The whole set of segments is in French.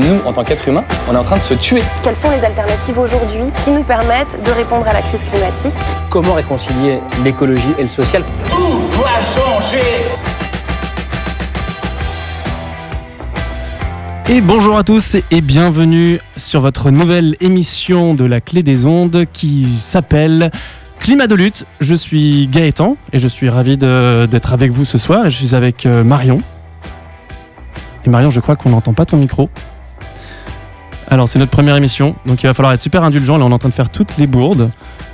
nous, en tant qu'êtres humains, on est en train de se tuer. Quelles sont les alternatives aujourd'hui qui nous permettent de répondre à la crise climatique Comment réconcilier l'écologie et le social Tout doit changer Et bonjour à tous et bienvenue sur votre nouvelle émission de la Clé des Ondes qui s'appelle Climat de lutte. Je suis Gaëtan et je suis ravi d'être avec vous ce soir je suis avec euh, Marion. Et Marion, je crois qu'on n'entend pas ton micro. Alors c'est notre première émission, donc il va falloir être super indulgent. Là on est en train de faire toutes les bourdes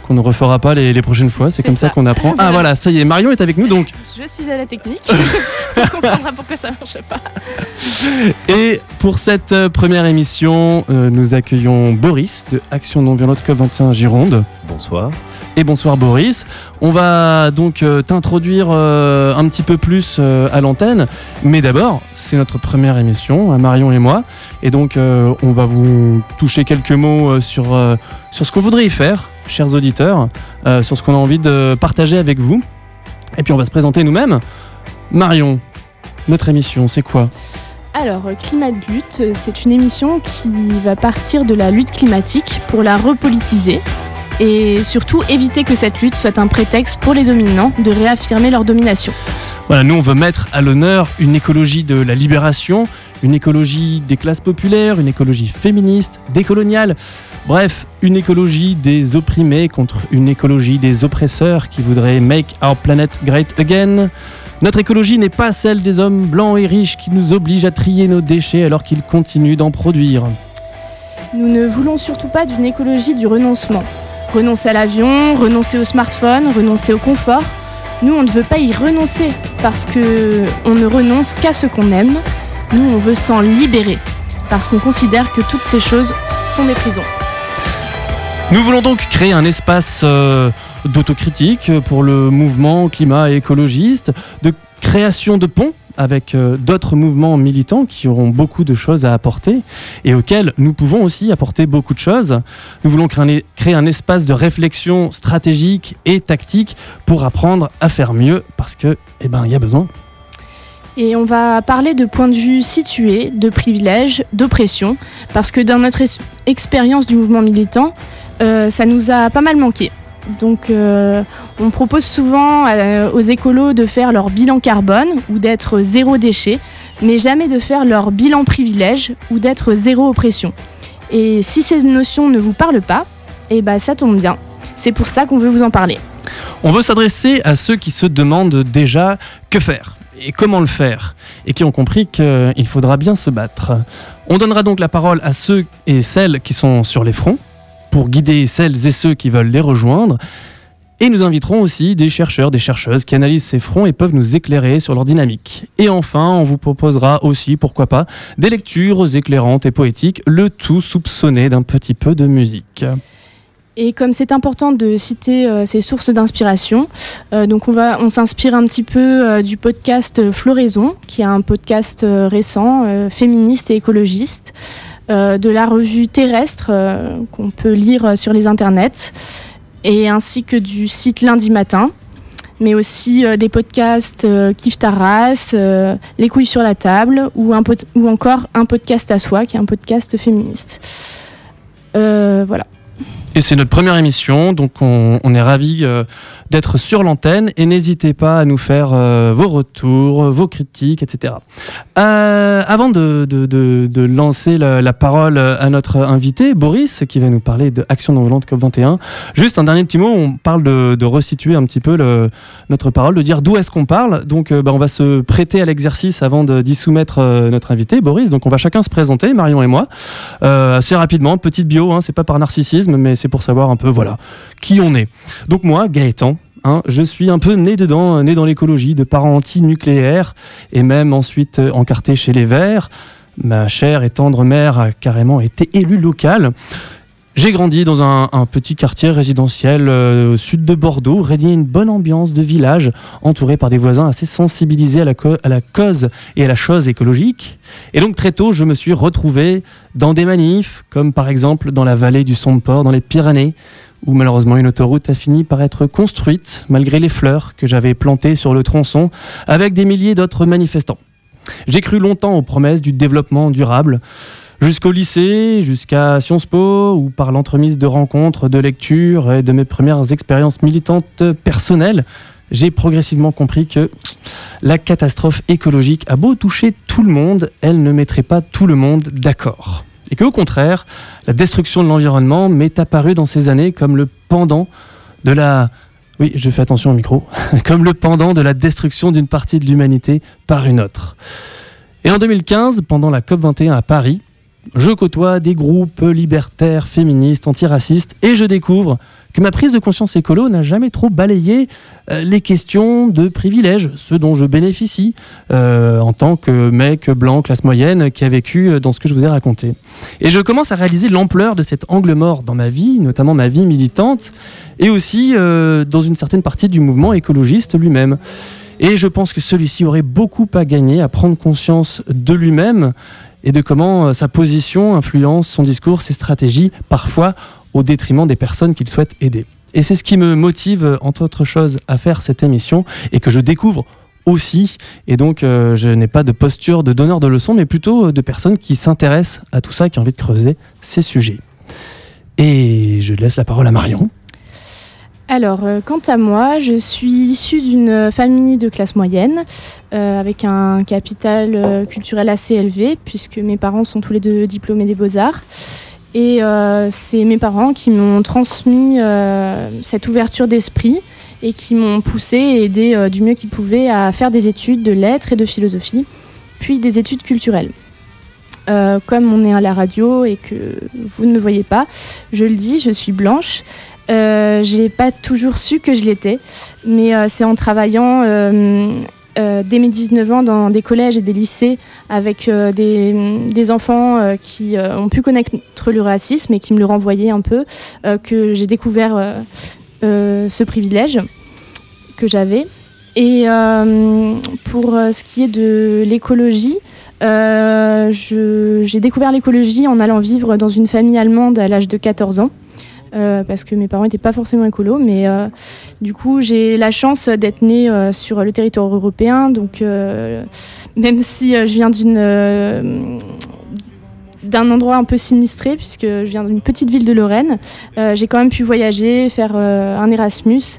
qu'on ne refera pas les, prochaines fois. C'est comme ça, qu'on apprend. Ah voilà, ça y est, Marion est avec nous donc. Je suis à la technique. On comprendra pourquoi ça marche pas. Et pour cette euh, première émission, euh, nous accueillons Boris de Action non violente COP21 Gironde. Bonsoir. Et bonsoir Boris. On va donc euh, t'introduire un petit peu plus à l'antenne. Mais d'abord, c'est notre première émission, à Marion et moi. Et donc, on va vous toucher quelques mots sur, sur ce que vous voudriez faire chers auditeurs, euh, sur ce qu'on a envie de partager avec vous. Et puis on va se présenter nous-mêmes. Marion, notre émission, c'est quoi? Alors, Climat de lutte, c'est une émission qui va partir de la lutte climatique pour la repolitiser et surtout éviter que cette lutte soit un prétexte pour les dominants de réaffirmer leur domination. Voilà, nous on veut mettre à l'honneur une écologie de la libération, une écologie des classes populaires, une écologie féministe, décoloniale, Bref, une écologie des opprimés contre une écologie des oppresseurs qui voudrait make our planet great again. Notre écologie n'est pas celle des hommes blancs et riches qui nous obligent à trier nos déchets alors qu'ils continuent d'en produire. Nous ne voulons surtout pas d'une écologie du renoncement. Renoncer à l'avion, renoncer au smartphone, renoncer au confort. Nous, on ne veut pas y renoncer parce que on ne renonce qu'à ce qu'on aime. Nous, on veut s'en libérer parce qu'on considère que toutes ces choses sont des prisons. Nous voulons donc créer un espace euh, d'autocritique pour le mouvement climat écologiste, de création de ponts avec euh, d'autres mouvements militants qui auront beaucoup de choses à apporter et auxquels nous pouvons aussi apporter beaucoup de choses. Nous voulons créer, créer un espace de réflexion stratégique et tactique pour apprendre à faire mieux parce que, eh ben, il y a besoin. Et on va parler de points de vue situés, de privilèges, d'oppression, parce que dans notre expérience du mouvement militant, euh, ça nous a pas mal manqué. Donc euh, on propose souvent euh, aux écolos de faire leur bilan carbone ou d'être zéro déchet, mais jamais de faire leur bilan privilège ou d'être zéro oppression. Et si ces notions ne vous parlent pas, eh ben ça tombe bien. C'est pour ça qu'on veut vous en parler. On veut s'adresser à ceux qui se demandent déjà que faire et comment le faire, et qui ont compris qu'il faudra bien se battre. On donnera donc la parole à ceux et celles qui sont sur les fronts, pour guider celles et ceux qui veulent les rejoindre. Et nous inviterons aussi des chercheurs, des chercheuses qui analysent ces fronts et peuvent nous éclairer sur leur dynamique. Et enfin, on vous proposera aussi, pourquoi pas, des lectures éclairantes et poétiques, le tout soupçonné d'un petit peu de musique. Et comme c'est important de citer euh, ces sources d'inspiration, euh, donc on va, on s'inspire un petit peu euh, du podcast Floraison, qui est un podcast récent, féministe et écologiste. De la revue terrestre qu'on peut lire sur les internets, et ainsi que du site lundi matin, mais aussi des podcasts Kif Taras, Les couilles sur la table, ou, un ou encore un podcast à soi, qui est un podcast féministe. voilà. Et c'est notre première émission, donc on, est ravis d'être sur l'antenne et n'hésitez pas à nous faire euh, vos retours, vos critiques, etc. Euh, avant de, lancer la, parole à notre invité, Boris, qui va nous parler de Action non violente COP21, juste un dernier petit mot, on parle de, resituer un petit peu notre parole, de dire d'où est-ce qu'on parle. Donc euh, bah, on va se prêter à l'exercice avant d'y soumettre notre invité, Boris. Donc on va chacun se présenter, Marion et moi, assez rapidement, petite bio, hein, c'est pas par narcissisme, mais c'est pour savoir un peu, voilà, qui on est. Donc moi, Gaëtan, Hein, je suis un peu né dedans, né dans l'écologie, de parents anti-nucléaires et même ensuite euh, encarté chez les Verts. Ma chère et tendre mère a carrément été élue locale. J'ai grandi dans un, petit quartier résidentiel euh, au sud de Bordeaux, régné une bonne ambiance de village, entouré par des voisins assez sensibilisés à la, à la, cause et à la chose écologique. Et donc très tôt, je me suis retrouvé dans des manifs, comme par exemple dans la vallée du Somport, dans les Pyrénées, où malheureusement une autoroute a fini par être construite malgré les fleurs que j'avais plantées sur le tronçon avec des milliers d'autres manifestants. J'ai cru longtemps aux promesses du développement durable, Jusqu'au lycée, jusqu'à Sciences Po, ou par l'entremise de rencontres, de lectures et de mes premières expériences militantes personnelles, j'ai progressivement compris que la catastrophe écologique a beau toucher tout le monde, elle ne mettrait pas tout le monde d'accord. Et qu'au contraire, la destruction de l'environnement m'est apparue dans ces années comme le pendant de la... Oui, je fais attention au micro. comme le pendant de la destruction d'une partie de l'humanité par une autre. Et en 2015, pendant la COP21 à Paris, je côtoie des groupes libertaires, féministes, antiracistes, et je découvre que ma prise de conscience écolo n'a jamais trop balayé euh, les questions de privilèges, ceux dont je bénéficie euh, en tant que mec blanc, classe moyenne, qui a vécu euh, dans ce que je vous ai raconté. Et je commence à réaliser l'ampleur de cet angle mort dans ma vie, notamment ma vie militante, et aussi dans une certaine partie du mouvement écologiste lui-même. Et je pense que celui-ci aurait beaucoup à gagner à prendre conscience de lui-même et de comment sa position influence son discours, ses stratégies, parfois au détriment des personnes qu'il souhaite aider. Et c'est ce qui me motive, entre autres choses, à faire cette émission et que je découvre aussi. Et donc, euh, je n'ai pas de posture de donneur de leçons, mais plutôt de personnes qui s'intéressent à tout ça, qui ont envie de creuser ces sujets. Et je laisse la parole à Marion. Alors, euh, quant à moi, je suis issue d'une famille de classe moyenne, euh, avec un capital culturel assez élevé, puisque mes parents sont tous les deux diplômés des beaux-arts. Et euh, c'est mes parents qui m'ont transmis euh, cette ouverture d'esprit et qui m'ont poussé et aidé euh, du mieux qu'ils pouvaient à faire des études de lettres et de philosophie, puis des études culturelles. comme on est à la radio et que vous ne me voyez pas, je le dis, je suis blanche. Je n'ai pas toujours su que je l'étais, mais c'est en travaillant euh, dès mes 19 ans dans des collèges et des lycées avec euh, des, enfants euh, qui ont pu connaître le racisme et qui me le renvoyaient un peu, que j'ai découvert ce privilège que j'avais. Et pour ce qui est de l'écologie, j'ai découvert l'écologie en allant vivre dans une famille allemande à l'âge de 14 ans. Euh, parce que mes parents n'étaient pas forcément écolos, mais euh, du coup j'ai la chance d'être née euh, sur le territoire européen, donc même si je viens d'une d'un endroit un peu sinistré, puisque je viens d'une petite ville de Lorraine, j'ai quand même pu voyager, faire un Erasmus,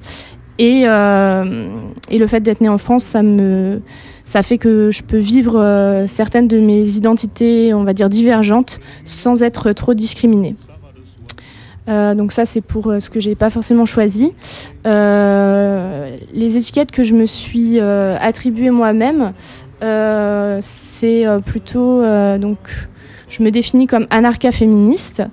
et, le fait d'être née en France, ça me ça fait que je peux vivre certaines de mes identités, on va dire divergentes, sans être trop discriminée. Euh, donc ça, c'est pour euh, ce que j'ai pas forcément choisi. Euh, les étiquettes que je me suis attribuées moi-même, c'est plutôt donc je me définis comme anarcha-féministe.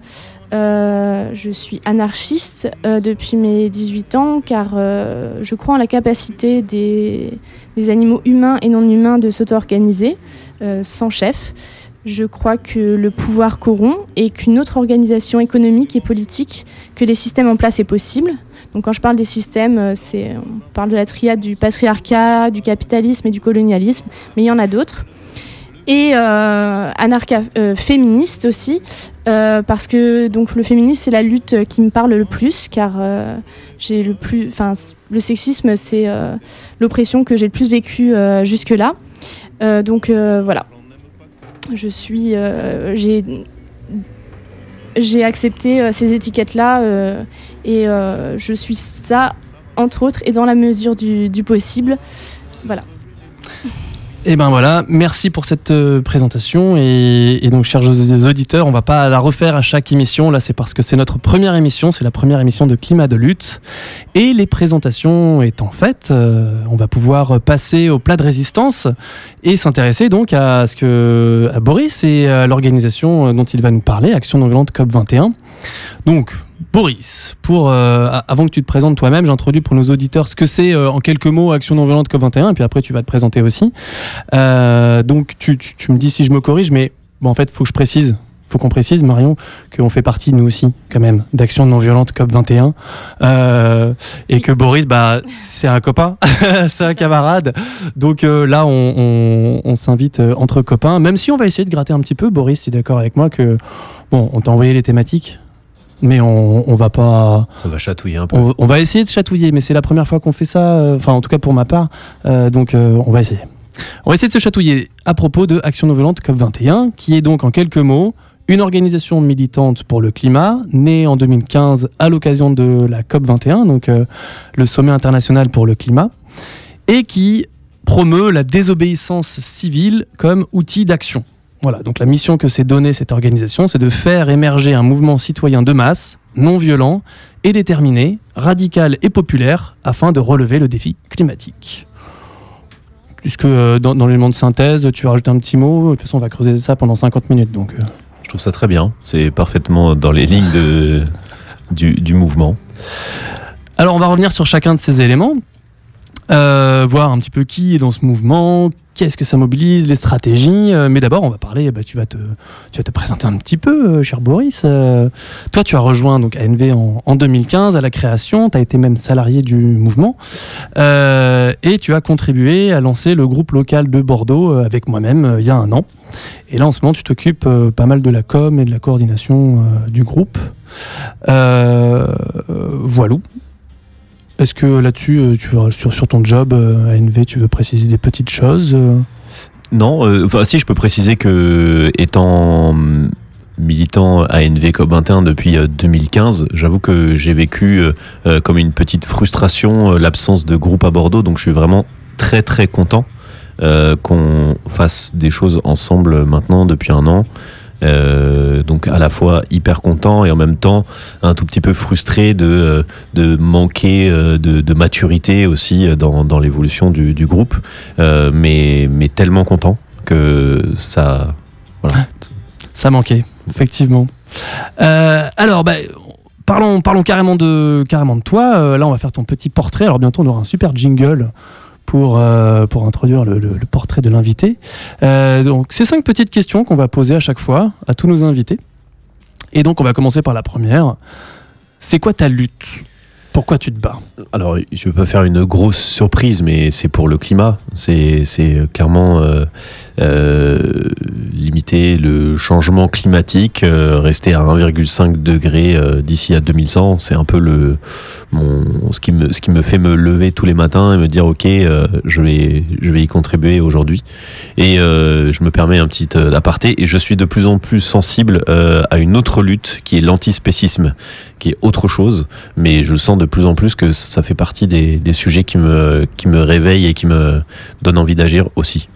je suis anarchiste depuis mes 18 ans car je crois en la capacité des, des animaux humains et non humains de s'auto-organiser sans chef. Je crois que le pouvoir corrompt et qu'une autre organisation économique et politique que les systèmes en place est possible. Donc quand je parle des systèmes, euh, on parle de la triade du patriarcat, du capitalisme et du colonialisme, mais il y en a d'autres. Et euh, anarcha euh, aussi, parce que donc le féminisme c'est la lutte qui me parle le plus, car j'ai le plus, le sexisme c'est l'oppression que j'ai le plus vécue jusque là. donc voilà, je suis, euh, j'ai, j'ai accepté euh, ces étiquettes-là euh, et je suis ça, entre autres, et dans la mesure du, du possible. Voilà. Et eh ben voilà, merci pour cette euh, présentation. Et, donc, chers auditeurs, on va pas la refaire à chaque émission. Là, c'est parce que c'est notre première émission, c'est la première émission de Climat de lutte. Et les présentations étant faites, euh, on va pouvoir passer au plat de résistance et s'intéresser donc à ce que à Boris et à l'organisation dont il va nous parler, Action non COP 21. Donc, Boris, pour, euh, avant que tu te présentes toi-même, j'introduis pour nos auditeurs ce que c'est euh, en quelques mots Action non violente COP21, et puis après tu vas te présenter aussi. Euh, donc tu, me dis si je me corrige, mais en fait, il faut que je précise, faut qu'on précise, Marion, qu'on fait partie, nous aussi, quand même, d'Action non violente COP21, et que Boris, bah, c'est un copain, c'est un camarade. Donc là, on, on s'invite entre copains, même si on va essayer de gratter un petit peu. Boris, tu es d'accord avec moi que, bon, on t'a envoyé les thématiques mais on, on va pas. Ça va chatouiller un peu. On, va essayer de chatouiller, mais c'est la première fois qu'on fait ça, euh, enfin en tout cas pour ma part, euh, donc euh, on va essayer. On va essayer de se chatouiller à propos de Action Non Violente COP21, qui est donc en quelques mots une organisation militante pour le climat, née en 2015 à l'occasion de la COP21, donc euh, le sommet international pour le climat, et qui promeut la désobéissance civile comme outil d'action. Voilà, donc la mission que s'est donnée cette organisation, c'est de faire émerger un mouvement citoyen de masse, non violent et déterminé, radical et populaire, afin de relever le défi climatique. Puisque euh, dans, dans l'élément de synthèse, tu as rajouté un petit mot, de toute façon on va creuser ça pendant 50 minutes. Donc, euh. Je trouve ça très bien. C'est parfaitement dans les lignes de, du, du mouvement. Alors on va revenir sur chacun de ces éléments, euh, voir un petit peu qui est dans ce mouvement, qu'est-ce que ça mobilise, les stratégies. euh, mais d'abord on va parler, bah, tu, vas te, présenter un petit peu, euh, cher Boris. Euh, toi tu as rejoint donc ANV en, en 2015 à la création, tu as été même salarié du mouvement et tu as contribué à lancer le groupe local de Bordeaux avec moi-même il y a un an. Et là en ce moment tu t'occupes pas mal de la com et de la coordination du groupe. Voilà. Est-ce que là-dessus, euh, sur, ton job euh, à NV, tu veux préciser des petites choses euh? Non, euh, si je peux préciser que étant militant ANV COP21 depuis euh, 2015, j'avoue que j'ai vécu comme une petite frustration l'absence de groupe à Bordeaux, donc je suis vraiment très très content qu'on fasse des choses ensemble maintenant depuis un an. Euh, donc à la fois hyper content et en même temps un tout petit peu frustré de, euh, de manquer euh, de, maturité aussi dans, dans l'évolution du, groupe, mais, mais tellement content que ça... Voilà. Ça manquait, effectivement. Alors, bah, parlons, parlons carrément, de, carrément de toi. Là, on va faire ton petit portrait. Alors, bientôt, on aura un super jingle pour, euh, pour introduire le portrait de l'invité. Euh, donc, c'est cinq petites questions qu'on va poser à chaque fois à tous nos invités. Et donc, on va commencer par la première. C'est quoi ta lutte? Pourquoi tu te bats Alors, je vais pas faire une grosse surprise, mais c'est pour le climat. C'est clairement euh, euh, limiter le changement climatique, euh, rester à 1,5 degré d'ici à 2100. C'est un peu le mon ce qui me ce qui me fait me lever tous les matins et me dire ok, je vais je vais y contribuer aujourd'hui. Et je me permets un petit aparté et je suis de plus en plus sensible à une autre lutte qui est l'antispécisme, qui est autre chose mais je sens de plus en plus que ça fait partie des, des sujets qui me, qui me réveillent et qui me donnent envie d'agir aussi.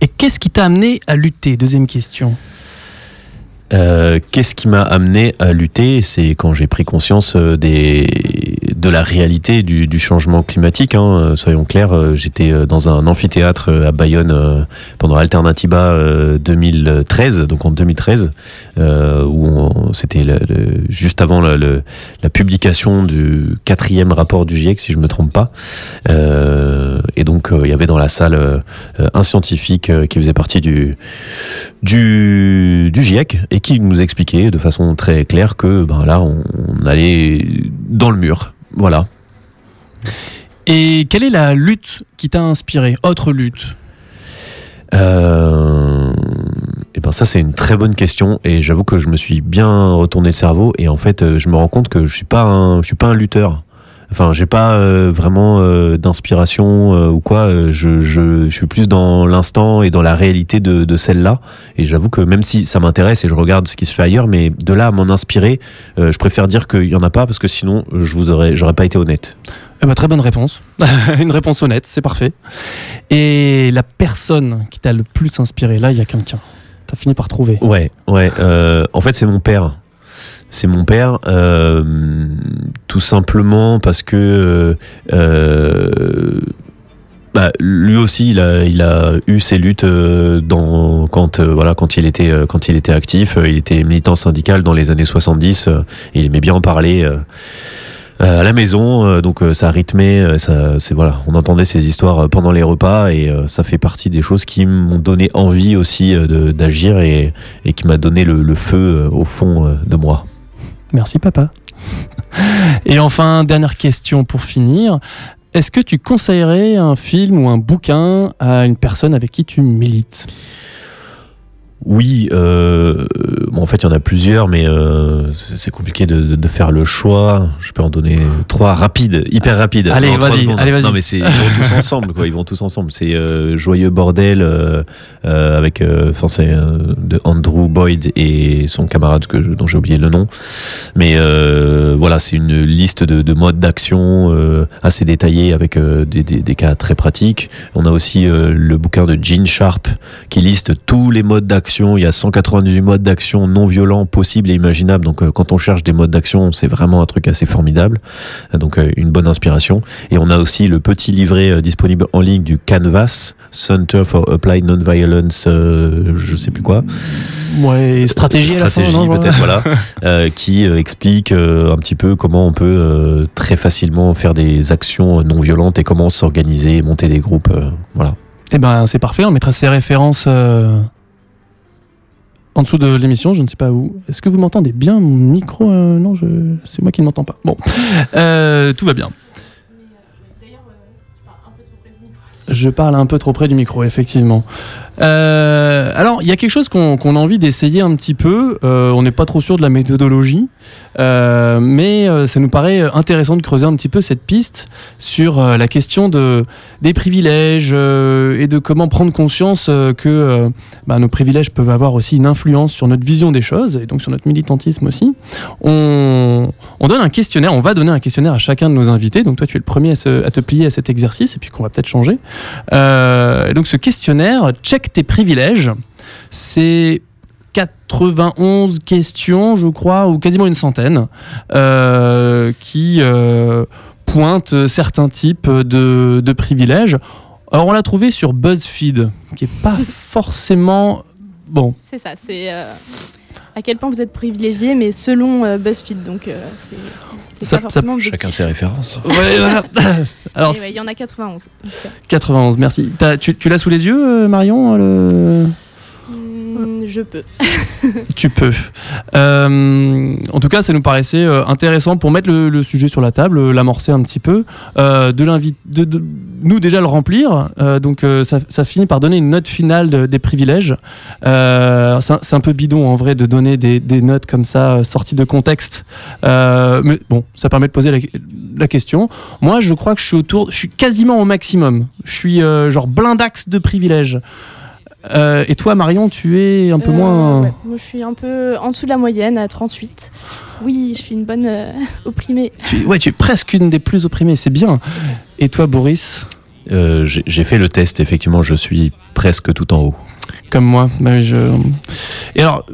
Et qu'est-ce qui t'a amené à lutter? Deuxième question. Euh, Qu'est-ce qui m'a amené à lutter? C'est quand j'ai pris conscience euh, des, de la réalité du, changement climatique. Hein. Euh, Soyons clairs, euh, j'étais euh, dans un amphithéâtre à Bayonne pendant Alternativa euh, 2013, donc en 2013, euh, où c'était juste avant la, publication du quatrième rapport du GIEC, si je me trompe pas. Et donc il y avait dans la salle un scientifique qui faisait partie du du, GIEC et qui nous expliquait de façon très claire que ben là on allait dans le mur. Voilà. Et quelle est la lutte qui t'a inspiré Autre lutte? Euh, et ben ça c'est une très bonne question et j'avoue que je me suis bien retourné le cerveau et en fait euh, je me rends compte que je suis pas un je suis pas un lutteur. Enfin, j'ai pas euh, vraiment euh, d'inspiration euh, ou quoi. Je, je, je suis plus dans l'instant et dans la réalité de, de celle-là. Et j'avoue que même si ça m'intéresse et je regarde ce qui se fait ailleurs, mais de là à m'en inspirer, je préfère dire qu'il y en a pas parce que sinon je vous aurais, j'aurais pas été honnête. Eh ben, très bonne réponse. Une réponse honnête, c'est parfait. Et la personne qui t'a le plus inspiré, là, il y a quelqu'un. T'as fini par trouver. Ouais, ouais. en fait, c'est mon père. C'est mon père, euh, tout simplement parce que euh, euh, bah, lui aussi, il a, eu ses luttes dans, quand, voilà, quand, il était, quand il était actif. Il était militant syndical dans les années 70 euh, et il aimait bien en parler. à la maison, donc ça rythmait, c'est voilà, on entendait ces histoires pendant les repas et ça fait partie des choses qui m'ont donné envie aussi d'agir et, qui m'a donné le, feu au fond de moi. Merci, papa. Et enfin, dernière question pour finir. Est-ce que tu conseillerais un film ou un bouquin à une personne avec qui tu milites? Oui, euh, bon, en fait, il y en a plusieurs, mais euh, c'est compliqué de, de- de faire le choix. Je peux en donner trois rapides, hyper rapides. Allez, vas-y, allez, vas-y. Non, mais c'est ils vont tous ensemble, quoi. Ils vont tous ensemble. C'est euh, Joyeux bordel euh, euh, avec, euh, enfin, c'est de Andrew Boyd et son camarade que je- dont j'ai oublié le nom. Mais euh, voilà, c'est une liste de, de modes d'action euh, assez détaillés avec euh, des, des- des cas très pratiques. On a aussi euh, le bouquin de Gene Sharp qui liste tous les modes d'action. Il y a 198 modes d'action non violents possibles et imaginables. Donc euh, quand on cherche des modes d'action, c'est vraiment un truc assez formidable. Euh, Donc euh, une bonne inspiration. Et on a aussi le petit livret disponible en ligne du Canvas Center for Applied Nonviolence, je sais plus quoi. Ouais, stratégie, Stratégie peut-être voilà qui explique un petit peu comment on peut très facilement faire des actions non violentes et comment s'organiser monter des groupes voilà Eh ben, c'est parfait. On mettra ces références euh, en dessous de l'émission. Je ne sais pas où. Est-ce que vous m'entendez bien Mon micro euh, Non, je... c'est moi qui ne m'entends pas. Bon, Euh, tout va bien. Je parle un peu trop près du micro, effectivement. Euh, alors, il y a quelque chose qu'on a envie d'essayer un petit peu. Euh, on n'est pas trop sûr de la méthodologie, euh, mais ça nous paraît intéressant de creuser un petit peu cette piste sur la question de, des privilèges et de comment prendre conscience que bah, nos privilèges peuvent avoir aussi une influence sur notre vision des choses et donc sur notre militantisme aussi. On, on donne un questionnaire, on va donner un questionnaire à chacun de nos invités. Donc toi, tu es le premier à, à te plier à cet exercice et puis qu'on va peut-être changer. Donc ce questionnaire, check tes privilèges. C'est 91 questions, je crois, ou quasiment une centaine, euh, qui euh, pointent certains types de, de privilèges. Alors on l'a trouvé sur BuzzFeed, qui est pas forcément bon. C'est ça, c'est euh, à quel point vous êtes privilégié, mais selon euh, BuzzFeed, donc euh, c'est- c'est Ça- pas ça- forcément chacun ses références Ouais, voilà. Alors ouais, Il y en a 91. en tout cas. 91, merci. T'as- tu tu l'as sous les yeux, euh, Marion le... Hmm, je peux. Tu peux. Euh, en tout cas, ça nous paraissait euh, intéressant pour mettre le, sujet sur la table, euh, l'amorcer un petit peu, de, nous déjà le remplir. Donc, ça, finit par donner une note finale de- des privilèges. C'est un- peu bidon en vrai de donner des, notes comme ça sorties de contexte. Mais bon, ça permet de poser la, la question. Moi, je crois que je suis autour, je suis quasiment au maximum. Je suis genre blindax de privilèges. Euh, et toi, Marion, tu es un peu Euh, moins. ouais, Moi, je suis un peu en dessous de la moyenne, à 38. Oui, je suis une bonne euh, opprimée. Tu, ouais, tu es presque une des plus opprimées, c'est bien. Et toi, Boris? Euh, j'ai j'ai fait le test effectivement je suis presque tout en haut Comme moi. bah, je... Et alors,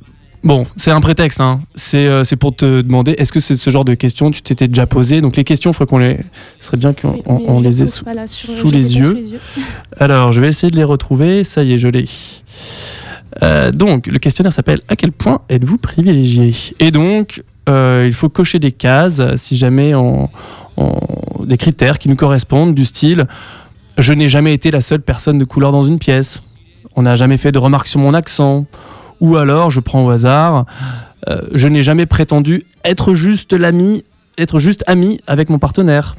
bon, c'est un prétexte. Hein. C'est euh, c'est pour te demander est-ce que c'est ce genre de questions tu t'étais déjà posé? Donc, les questions, il faut qu'on les. Ce serait bien qu'on on- on les ait sous, pas là, sur- sous je les yeux. Alors, je vais essayer de les retrouver. Ça y est, je l'ai. Euh, donc, le questionnaire s'appelle À quel point êtes-vous privilégié? Et donc, euh, il faut cocher des cases si jamais on, on- des critères qui nous correspondent, du style Je n'ai jamais été la seule personne de couleur dans une pièce. On n'a jamais fait de remarques sur mon accent. Ou alors, je prends au hasard euh, Je n'ai jamais prétendu être juste l'ami, être juste ami avec mon partenaire.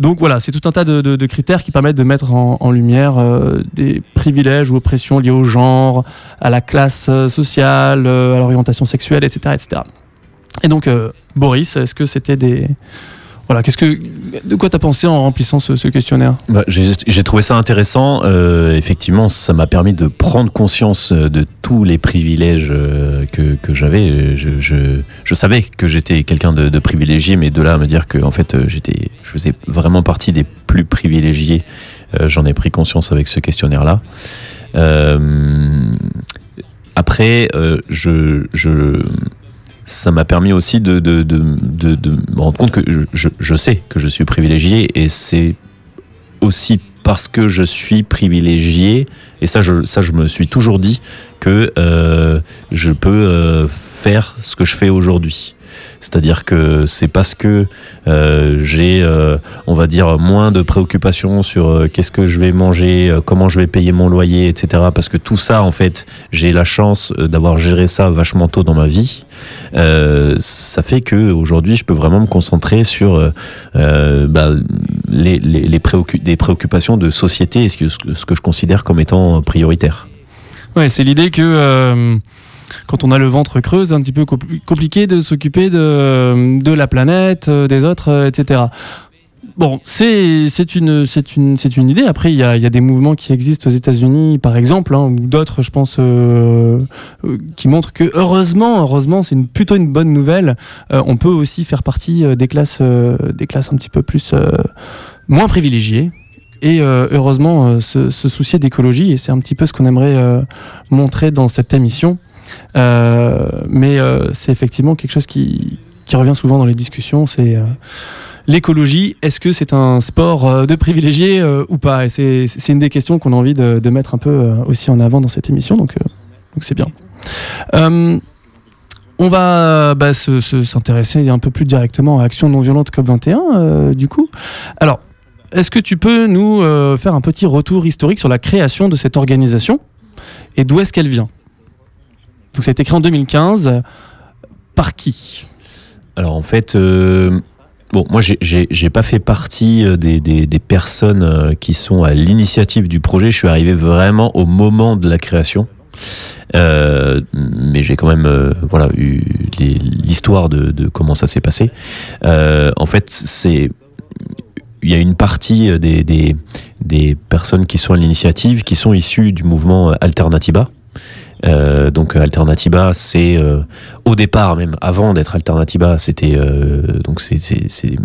Donc voilà, c'est tout un tas de, critères qui permettent de mettre en, lumière euh, des privilèges ou oppressions liées au genre, à la classe euh, sociale, à l'orientation sexuelle, etc., etc. Et donc, Boris, est-ce que c'était des... Voilà, qu'est-ce que... De quoi t'as pensé en remplissant ce, questionnaire? Bah, j'ai trouvé ça intéressant. Euh, effectivement, ça m'a permis de prendre conscience euh, de tous les privilèges euh, que, que j'avais. Je, je, savais que j'étais quelqu'un de, privilégié, mais de là à me dire que en fait, je faisais vraiment partie des plus privilégiés. J'en ai pris conscience avec ce questionnaire-là. Après, je, je, ça m'a permis aussi de, me rendre compte que je- je, je sais que je suis privilégié et c'est aussi parce que je suis privilégié, et ça je, ça je me suis toujours dit, que euh, je peux euh, faire ce que je fais aujourd'hui. C'est-à-dire que c'est parce que euh, j'ai, euh, on va dire, moins de préoccupations sur euh, qu'est-ce que je vais manger, comment je vais payer mon loyer, etc. Parce que tout ça, en fait, j'ai la chance d'avoir géré ça vachement tôt dans ma vie. Ça fait que aujourd'hui, je peux vraiment me concentrer sur bah, les, des préoccupations de société et ce que, ce que je considère comme étant prioritaire. Ouais, c'est l'idée que quand on a le ventre creux, c'est un petit peu compli- compliqué de s'occuper de, la planète, euh, des autres, euh, etc. Bon, c'est une, idée. Après, il y a, des mouvements qui existent aux États-Unis, par exemple, hein, ou d'autres, je pense, euh, qui montrent que heureusement, heureusement, c'est plutôt une bonne nouvelle. On peut aussi faire partie des classes, des classes un petit peu plus moins privilégiées. Et heureusement, se, soucier d'écologie, et c'est un petit peu ce qu'on aimerait montrer dans cette émission. Euh, mais euh, c'est effectivement quelque chose qui, revient souvent dans les discussions, c'est euh, l'écologie. Est-ce que c'est un sport de privilégié euh, ou pas? Et c'est une des questions qu'on a envie de, mettre un peu aussi en avant dans cette émission, donc c'est bien. On va bah, se- se- s'intéresser un peu plus directement à Action non violente COP21, euh, du coup. Alors, est-ce que tu peux nous faire un petit retour historique sur la création de cette organisation? Et d'où est-ce qu'elle vient? Donc, ça a été créé en 2015. Par qui? Alors en fait, euh, bon, moi j'ai- pas fait partie euh, des, personnes euh, qui sont à l'initiative du projet. Je suis arrivé vraiment au moment de la création. Euh, mais j'ai quand même voilà eu l'histoire de, comment ça s'est passé. En fait, c'est il y a une partie des, des, personnes qui sont à l'initiative qui sont issues du mouvement Alternativa. Euh, donc Alternativa, c'est euh, au départ même avant d'être Alternativa, c'était euh, donc c'est-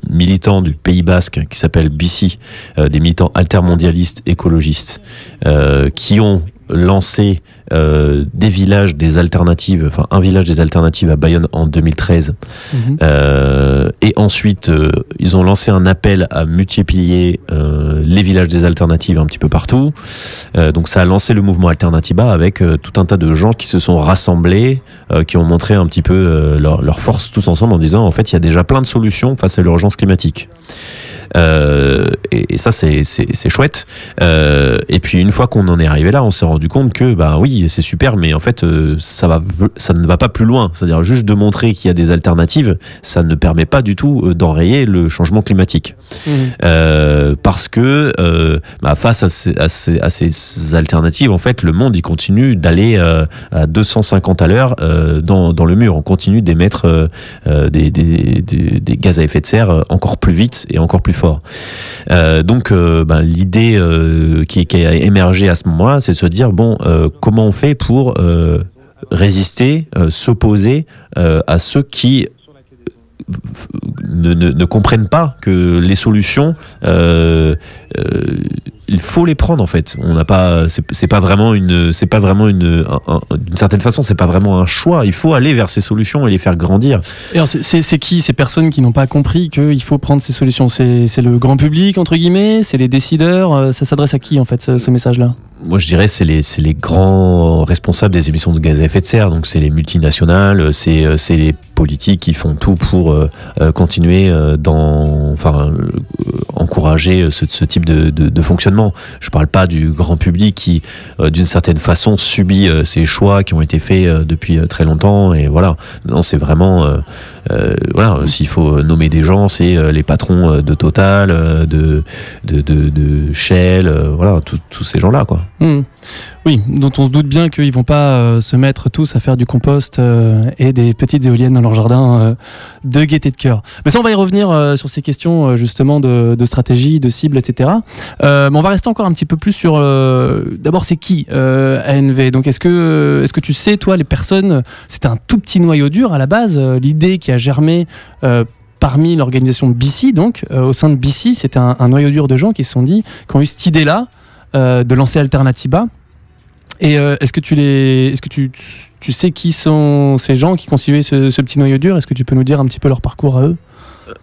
militants du Pays Basque qui s'appellent BICI, euh, des militants altermondialistes écologistes euh, qui ont lancé euh, des villages des alternatives, enfin un village des alternatives à Bayonne en 2013 euh, et ensuite, euh, ils ont lancé un appel à multiplier les villages des alternatives un petit peu partout. Donc ça a lancé le mouvement Alternativa avec tout un tas de gens qui se sont rassemblés, qui ont montré un petit peu leur, leur force tous ensemble en disant en fait il y a déjà plein de solutions face à l'urgence climatique. Euh, et, et ça c'est chouette. Euh, et puis une fois qu'on en est arrivé là, on s'est rendu compte que bah oui c'est super, mais en fait euh, ça va ça ne va pas plus loin. C'est-à-dire juste de montrer qu'il y a des alternatives, ça ne permet pas du tout d'enrayer le changement climatique. Euh, parce que bah, face à ces, à, ces, à ces alternatives, en fait, le monde il continue d'aller à 250 à l'heure dans, dans le mur. On continue d'émettre des, des, des, des gaz à effet de serre encore plus vite et encore plus Euh, donc, euh, bah, l'idée euh, qui, a émergé à ce moment-là, c'est de se dire bon, comment on fait pour résister, s'opposer à ceux qui ne, ne, ne comprennent pas que les solutions, il faut les prendre en fait. On n'a pas, c'est pas vraiment une, c'est pas vraiment une, un- un- d'une certaine façon, c'est pas vraiment un choix. Il faut aller vers ces solutions et les faire grandir. C'est- qui ces personnes qui n'ont pas compris qu'il faut prendre ces solutions? C'est le grand public, entre guillemets? C'est les décideurs? Euh, Ça s'adresse à qui, en fait, ce, ce message-là? Moi, je dirais, c'est les, c'est les grands responsables des émissions de gaz à effet de serre. Donc, c'est les multinationales, c'est, euh, c'est les politiques qui font tout pour euh, continuer dans, enfin, euh, encourager ce, ce type de, de, de fonctionnement. Je parle pas du grand public qui, euh, d'une certaine façon, subit euh, ces choix qui ont été faits euh, depuis très longtemps. Et voilà. Non, c'est vraiment, voilà, s'il faut nommer des gens, c'est les patrons de Total, de, de, de, Shell, voilà, tous- tous ces gens-là, quoi. Hmm. Oui, dont on se doute bien qu'ils vont pas euh, se mettre tous à faire du compost euh, et des petites éoliennes dans leur jardin euh, de gaieté de cœur. Mais ça, on va y revenir sur ces questions justement de, stratégie, de cible, etc. Mais on va rester encore un petit peu plus sur. D'abord, c'est qui ANV Donc, est-ce que, tu sais, toi, les personnes, c'était un tout petit noyau dur à la base, l'idée qui a germé. Parmi l'organisation BC, donc au sein de BC, c'était un, noyau dur de gens qui se sont dit, qui ont eu cette idée-là de lancer Alternativa. Et euh, est-ce que tu les, est-ce que tu, tu sais qui sont ces gens qui constituaient ce, petit noyau dur? Est-ce que tu peux nous dire un petit peu leur parcours à eux?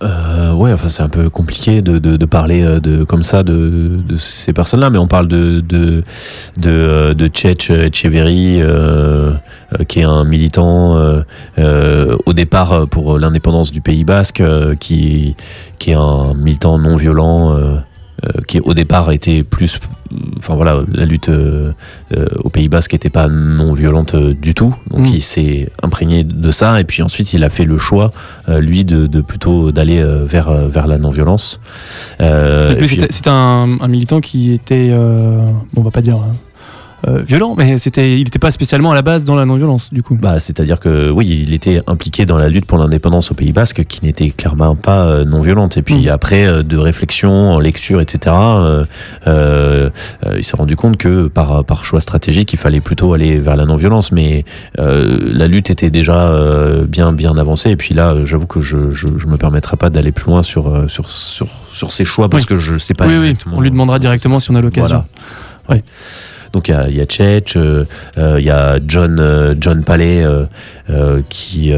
Euh, ouais, enfin c'est un peu compliqué de, de, parler euh, de comme ça de, de ces personnes-là, mais on parle de de de, euh, de Tchetch Echeverry, euh, qui est un militant au départ pour l'indépendance du Pays Basque, qui qui est un militant non violent. Euh, qui au départ était plus, enfin voilà, la lutte euh, euh, au Pays Basque n'était pas non violente euh, du tout, donc Mm. il s'est imprégné de ça et puis ensuite il a fait le choix lui de, de plutôt d'aller vers vers la non-violence. C'était- un, un militant qui était, bon, on va pas dire, euh, violent, mais c'était, il n'était pas spécialement à la base dans la non-violence, du coup. Bah, c'est-à-dire que oui, il était impliqué dans la lutte pour l'indépendance au Pays Basque, qui n'était clairement pas euh, non violente. Et puis Mm. après, euh, de réflexion, en lecture, etc., euh, il s'est rendu compte que par, par choix stratégique, il fallait plutôt aller vers la non-violence. Mais la lutte était déjà bien bien avancée. Et puis là, j'avoue que je, je, je me permettrai pas d'aller plus loin sur sur sur sur ses choix parce Oui. que je sais pas. oui, oui, on lui demandera directement si on a l'occasion. Voilà. Donc il y y a Tchetch, euh, euh, il y a John, euh, John Palais qui.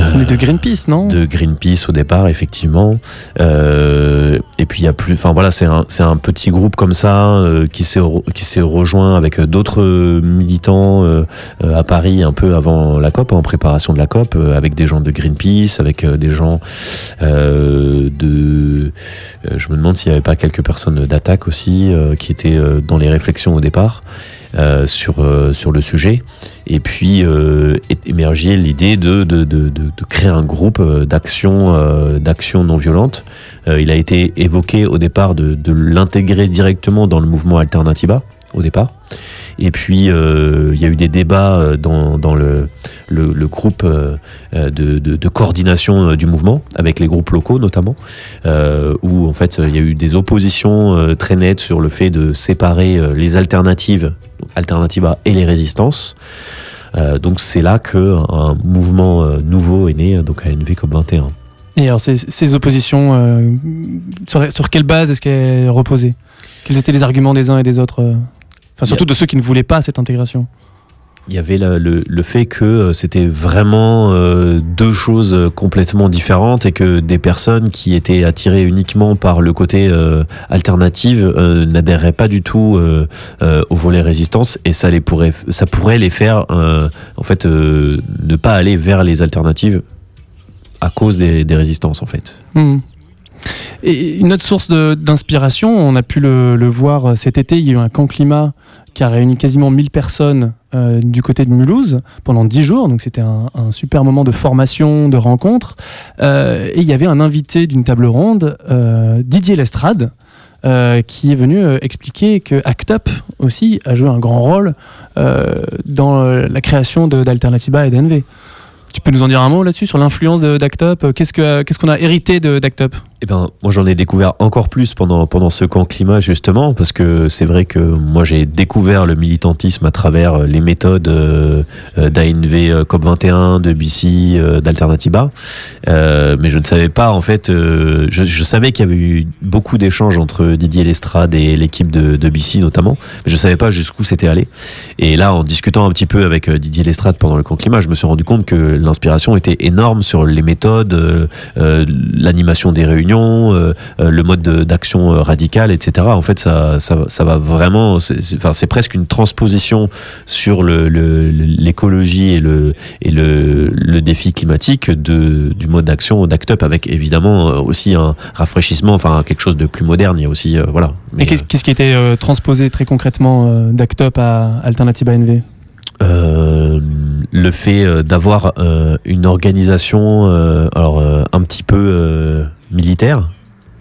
Euh, est de Greenpeace, non de Greenpeace au départ, effectivement. Euh, et puis il y a plus, enfin voilà, c'est un, un petit groupe comme ça euh, qui s'est rejoint avec d'autres militants à Paris un peu avant la COP, en préparation de la COP, avec des gens de Greenpeace, avec des gens de, je me demande s'il n'y avait pas quelques personnes d'attaque aussi qui étaient dans les réflexions au départ. Euh, sur, euh, sur le sujet et puis euh, est l'idée de, de, de, de, créer un groupe d'action d'action non violente. Il a été évoqué au départ de, l'intégrer directement dans le mouvement Alternativa au départ. Et puis il y a eu des débats dans, dans le, le, groupe de, de, coordination du mouvement, avec les groupes locaux notamment, où en fait il y a eu des oppositions très nettes sur le fait de séparer les alternatives, Alternativa et les résistances. Euh, donc c'est là que un mouvement euh, nouveau est né, donc ANV COP21. Et alors, ces, ces oppositions, euh, sur, sur quelle base est-ce qu'elles reposaient? Quels étaient les arguments des uns et des autres Enfin, surtout de ceux qui ne voulaient pas cette intégration? Il y avait le, le, fait que euh, c'était vraiment euh, deux choses complètement différentes et que des personnes qui étaient attirées uniquement par le côté euh, alternative n'adhéreraient pas du tout au volet résistance et ça les pourrait ça pourrait les faire en fait ne pas aller vers les alternatives à cause des, résistances en fait. Hmm. Une autre source d'inspiration, on a pu le, le voir cet été, il y a eu un camp climat qui a réuni quasiment 1000 personnes euh, du côté de Mulhouse pendant 10 jours, donc c'était un, super moment de formation, de rencontre. Euh, et il y avait un invité d'une table ronde, euh, Didier Lestrade, qui est venu expliquer que ACT UP aussi a joué un grand rôle dans la création d'Alternativa et d'NV. Tu peux nous en dire un mot là-dessus sur l'influence d'ACT UP? Qu'est-ce que- qu'est-ce qu'on a hérité d'ACT UP? Eh ben, moi j'en ai découvert encore plus pendant, pendant ce camp climat justement, parce que c'est vrai que moi j'ai découvert le militantisme à travers euh, les méthodes euh, euh, d'ANV euh, COP21, de BC, euh, d'Alternativa, mais je ne savais pas en fait, je, savais qu'il y avait eu beaucoup d'échanges entre Didier Lestrade et l'équipe de, de BC notamment, mais je savais pas jusqu'où c'était allé. Et là, en discutant un petit peu avec Didier Lestrade pendant le camp climat, je me suis rendu compte que l'inspiration était énorme sur les méthodes, l'animation des réunions, euh, euh, le mode de- d'action euh, radical, etc. En fait, ça, ça, ça va vraiment, c'est c'est- enfin, c'est presque une transposition sur le- le- l'écologie et le, et le, le défi climatique de, du mode d'action d'Act Up, avec évidemment aussi un rafraîchissement, enfin quelque chose de plus moderne. Il y a aussi, euh, voilà. Mais, Et qu'est-ce qui a été transposé très concrètement d'ACT UP à Alternativa NV Euh, le fait d'avoir euh, une organisation euh, alors un petit peu militaire.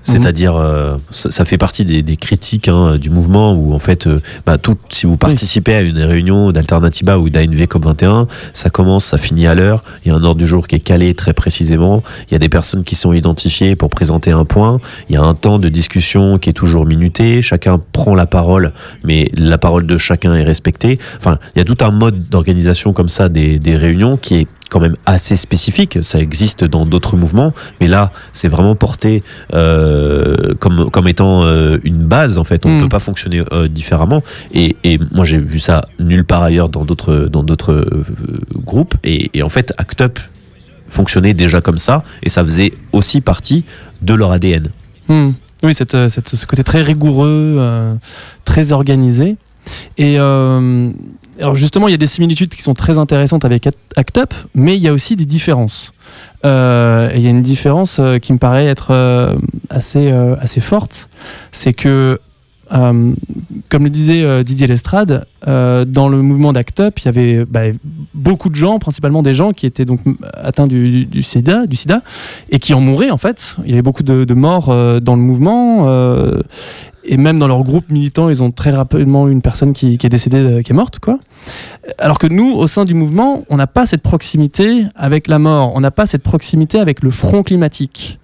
C'est-à-dire euh, ça, ça fait partie des, des critiques hein, du mouvement où en fait euh, bah, tout, si vous participez à une réunion d'Alternativa ou d'ANV COP21 ça commence, ça finit à l'heure. Il y a un ordre du jour qui est calé très précisément. Il y a des personnes qui sont identifiées pour présenter un point. Il y a un temps de discussion qui est toujours minuté. Chacun prend la parole mais la parole de chacun est respectée. Enfin, il y a tout un mode d'organisation comme ça des, des réunions qui est quand même assez spécifique. Ça existe dans d'autres mouvements, mais là, c'est vraiment porté euh, comme, comme étant euh, une base. En fait, on ne Mm. peut pas fonctionner euh, différemment. Et, et moi, j'ai vu ça nulle part ailleurs dans d'autres dans d'autres groupes. Et, et en fait, ACT UP fonctionnait déjà comme ça, et ça faisait aussi partie de leur ADN. Hmm. Oui, cette, cette- ce côté très rigoureux, très organisé. Et euh, alors justement, il y a des similitudes qui sont très intéressantes avec Act- UP, mais il y a aussi des différences. Euh, et il y a une différence euh, qui me paraît être euh, assez, forte, c'est que, comme le disait Didier Lestrade, dans le mouvement d'ACT UP, il y avait bah, beaucoup de gens, principalement des gens qui étaient donc atteints du, sida, du et qui en mouraient en fait. Il y avait beaucoup de, morts dans le mouvement. Et même dans leur groupe militant, ils ont très rapidement une personne qui, qui est décédée, euh, qui est morte, quoi. Alors que nous, au sein du mouvement, on n'a pas cette proximité avec la mort, on n'a pas cette proximité avec le front climatique,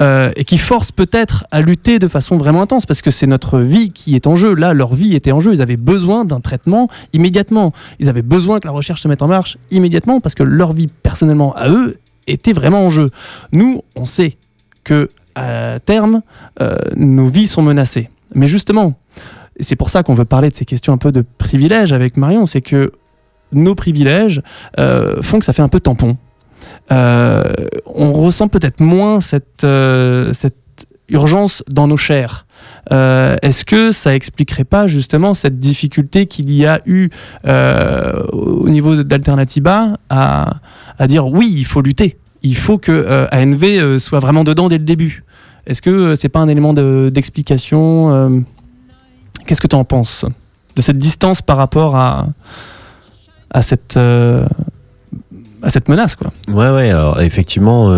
euh, et qui force peut-être à lutter de façon vraiment intense, parce que c'est notre vie qui est en jeu. Là, leur vie était en jeu, ils avaient besoin d'un traitement immédiatement, ils avaient besoin que la recherche se mette en marche immédiatement, parce que leur vie personnellement à eux était vraiment en jeu. Nous, on sait que à terme, euh, nos vies sont menacées. Mais justement, c'est pour ça qu'on veut parler de ces questions un peu de privilèges avec Marion, c'est que nos privilèges euh, font que ça fait un peu tampon. Euh, on ressent peut-être moins cette, euh, cette urgence dans nos chairs. Est-ce que ça expliquerait pas justement cette difficulté qu'il y a eu au niveau d'Alternativa à, à dire oui, il faut lutter, il faut que ANV soit vraiment dedans dès le début. Est-ce que euh, c'est pas un élément de- d'explication euh, Qu'est-ce que tu en penses de cette distance par rapport à, euh, cette menace quoi? Ouais, ouais, alors effectivement,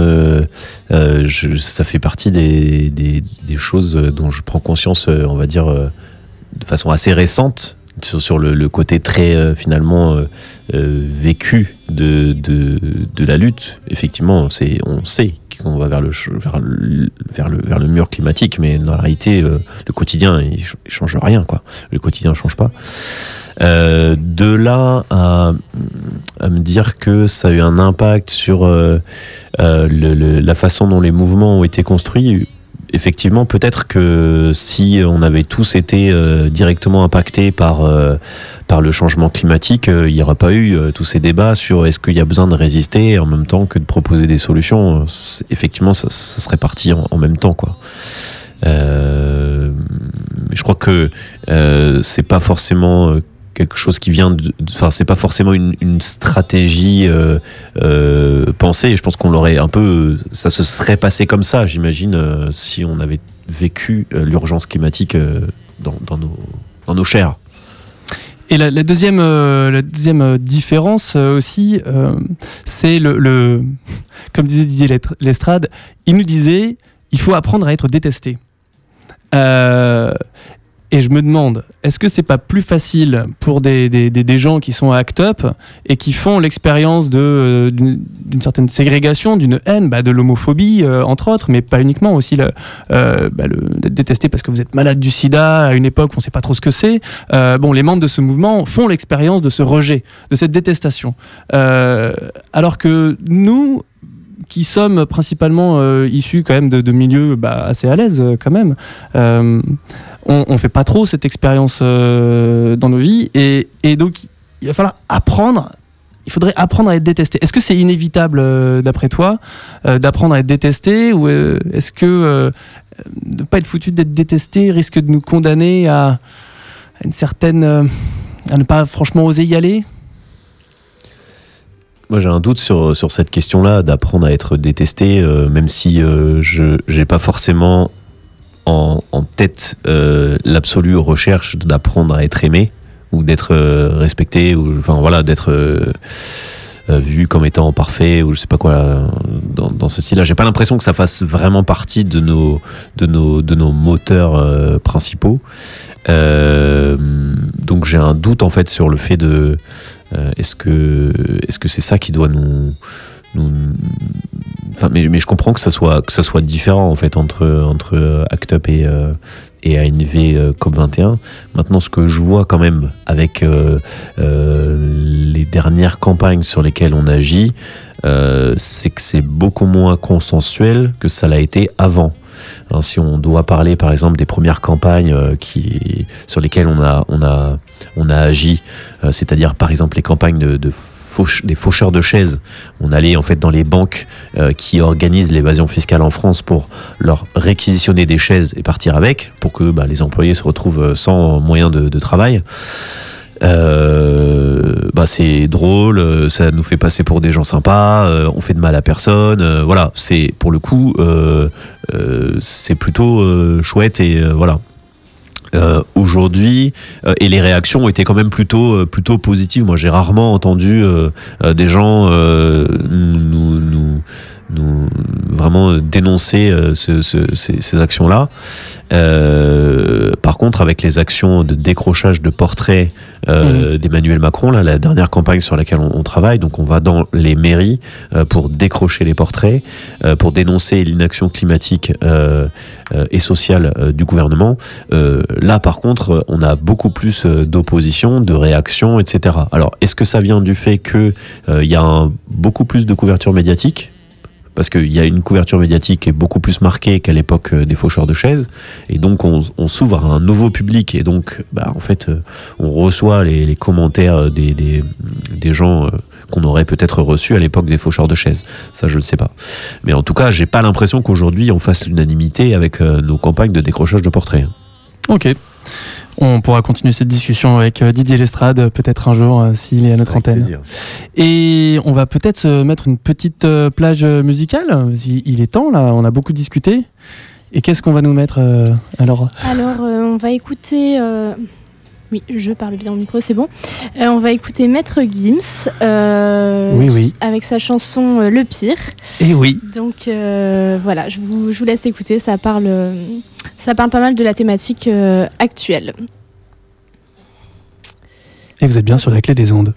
ça fait partie des, choses dont je prends conscience, on va dire, de façon assez récente, sur, le, côté très, euh, finalement, euh, euh, vécu de, de, la lutte. Effectivement, on sait qu'on va vers le, vers, le, vers, le, mur climatique, mais dans la réalité, le quotidien, il, il change rien, quoi. Le quotidien ne change pas. De là à, me dire que ça a eu un impact sur la façon dont les mouvements ont été construits, effectivement, peut-être que si on avait tous été euh, directement impactés par, euh, par le changement climatique, euh, il n'y aurait pas eu tous ces débats sur est-ce qu'il y a besoin de résister en même temps que de proposer des solutions. Effectivement, ça, serait parti en, même temps, je crois que euh, c'est pas forcément quelque chose qui vient de. Enfin, c'est pas forcément une, stratégie euh, euh, pensée. Je pense qu'on l'aurait un peu. Ça se serait passé comme ça, j'imagine, euh, si on avait vécu l'urgence climatique dans, nos, dans nos chairs. Et la, deuxième, la deuxième différence aussi, c'est le, le- Comme disait Didier Lestrade, il nous disait il faut apprendre à être détesté. Et je me demande, est-ce que c'est pas plus facile pour des, des, des- des gens qui sont à ACT UP et qui font l'expérience de, euh, d'une certaine ségrégation, d'une haine, bah, de l'homophobie, euh, entre autres, mais pas uniquement aussi le, euh, bah, le- d'être détesté parce que vous êtes malade du sida à une époque où on ne sait pas trop ce que c'est. Bon, les membres de ce mouvement font l'expérience de ce rejet, de cette détestation. Alors que nous, qui sommes principalement issus quand même de, de milieux bah, assez à l'aise quand même, on, on fait pas trop cette expérience euh, dans nos vies et, donc il va falloir apprendre. Il faudrait apprendre à être détesté. Est-ce que c'est inévitable euh, d'après toi euh, d'apprendre à être détesté ou est-ce que ne pas être foutu d'être détesté risque de nous condamner à, une certaine à ne pas franchement oser y aller? Moi, j'ai un doute sur, sur cette question-là d'apprendre à être détesté, même si je n'ai pas forcément en, tête euh, l'absolue recherche d'apprendre à être aimé ou d'être euh, respecté ou enfin voilà d'être euh, vu comme étant parfait ou je sais pas quoi dans, ce style-là. J'ai pas l'impression que ça fasse vraiment partie de nos de nos de nos moteurs principaux. Donc j'ai un doute en fait sur le fait de est-ce que est-ce que c'est ça qui doit nous mais, je comprends que ça soit différent en fait entre entre euh, Act Up et euh, ANV euh, COP21. Maintenant, ce que je vois quand même avec les dernières campagnes sur lesquelles on agit, c'est que c'est beaucoup moins consensuel que ça l'a été avant. Hein, si on doit parler par exemple des premières campagnes sur lesquelles on a, agi, c'est-à-dire par exemple les campagnes de des faucheurs de chaises, on allait en fait dans les banques euh, qui organisent l'évasion fiscale en France pour leur réquisitionner des chaises et partir avec, pour que bah, les employés se retrouvent euh, sans moyen de, travail. Euh, bah c'est drôle, ça nous fait passer pour des gens sympas, on fait de mal à personne, voilà, c'est pour le coup, c'est plutôt chouette et voilà. Euh, aujourd'hui euh, et les réactions ont été quand même plutôt euh, plutôt positives. Moi, j'ai rarement entendu euh, euh, des gens euh, nous, nous nous vraiment dénoncer euh, ce- ce- ces, ces actions-là. Euh, par contre, avec les actions de décrochage de portraits euh, d'Emmanuel Macron, là, la dernière campagne sur laquelle on, on travaille, donc on va dans les mairies euh, pour décrocher les portraits, pour dénoncer l'inaction climatique et sociale du gouvernement. Là, par contre, on a beaucoup plus d'opposition, de réactions, etc. Alors, est-ce que ça vient du fait que euh, il y a un- beaucoup plus de couverture médiatique? Parce qu'il y a une couverture médiatique qui est beaucoup plus marquée qu'à l'époque euh, des faucheurs de chaises, et donc on, s'ouvre à un nouveau public, et donc bah, en fait euh, on reçoit les, commentaires des, des, des gens euh, qu'on aurait peut-être reçus à l'époque des faucheurs de chaises. Ça je ne sais pas. Mais en tout cas, j'ai pas l'impression qu'aujourd'hui on fasse l'unanimité avec euh, nos campagnes de décrochage de portraits. Ok. On pourra continuer cette discussion avec euh, Didier Lestrade euh, peut-être un jour euh, s'il est à notre Avec antenne. plaisir. Et on va peut-être se mettre une petite euh, plage euh, musicale. Il est temps là, on a beaucoup discuté. Et qu'est-ce qu'on va nous mettre euh, alors? Alors, euh, on va écouter. Oui, je parle bien au micro, c'est bon. Euh, on va écouter Maître Gims euh, Oui, oui. avec sa chanson euh, Le Pire. Eh oui. Donc euh, voilà, je vous, je vous laisse écouter. Ça parle, ça parle pas mal de la thématique actuelle. Et vous êtes bien sur la clé des ondes.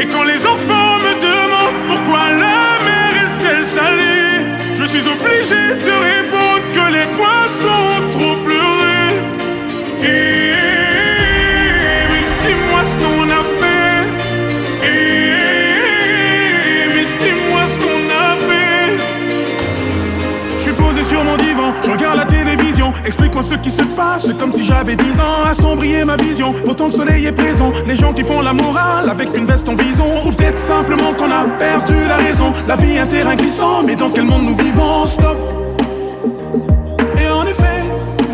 Et quand les enfants me demandent pourquoi la mer est-elle salée, je suis obligé de répondre que les poissons ce qui se passe, comme si j'avais 10 ans. Assombrir ma vision, pourtant le soleil est présent. Les gens qui font la morale avec une veste en vison. Ou peut-être simplement qu'on a perdu la raison. La vie est un terrain glissant, mais dans quel monde nous vivons? Stop. Et en effet,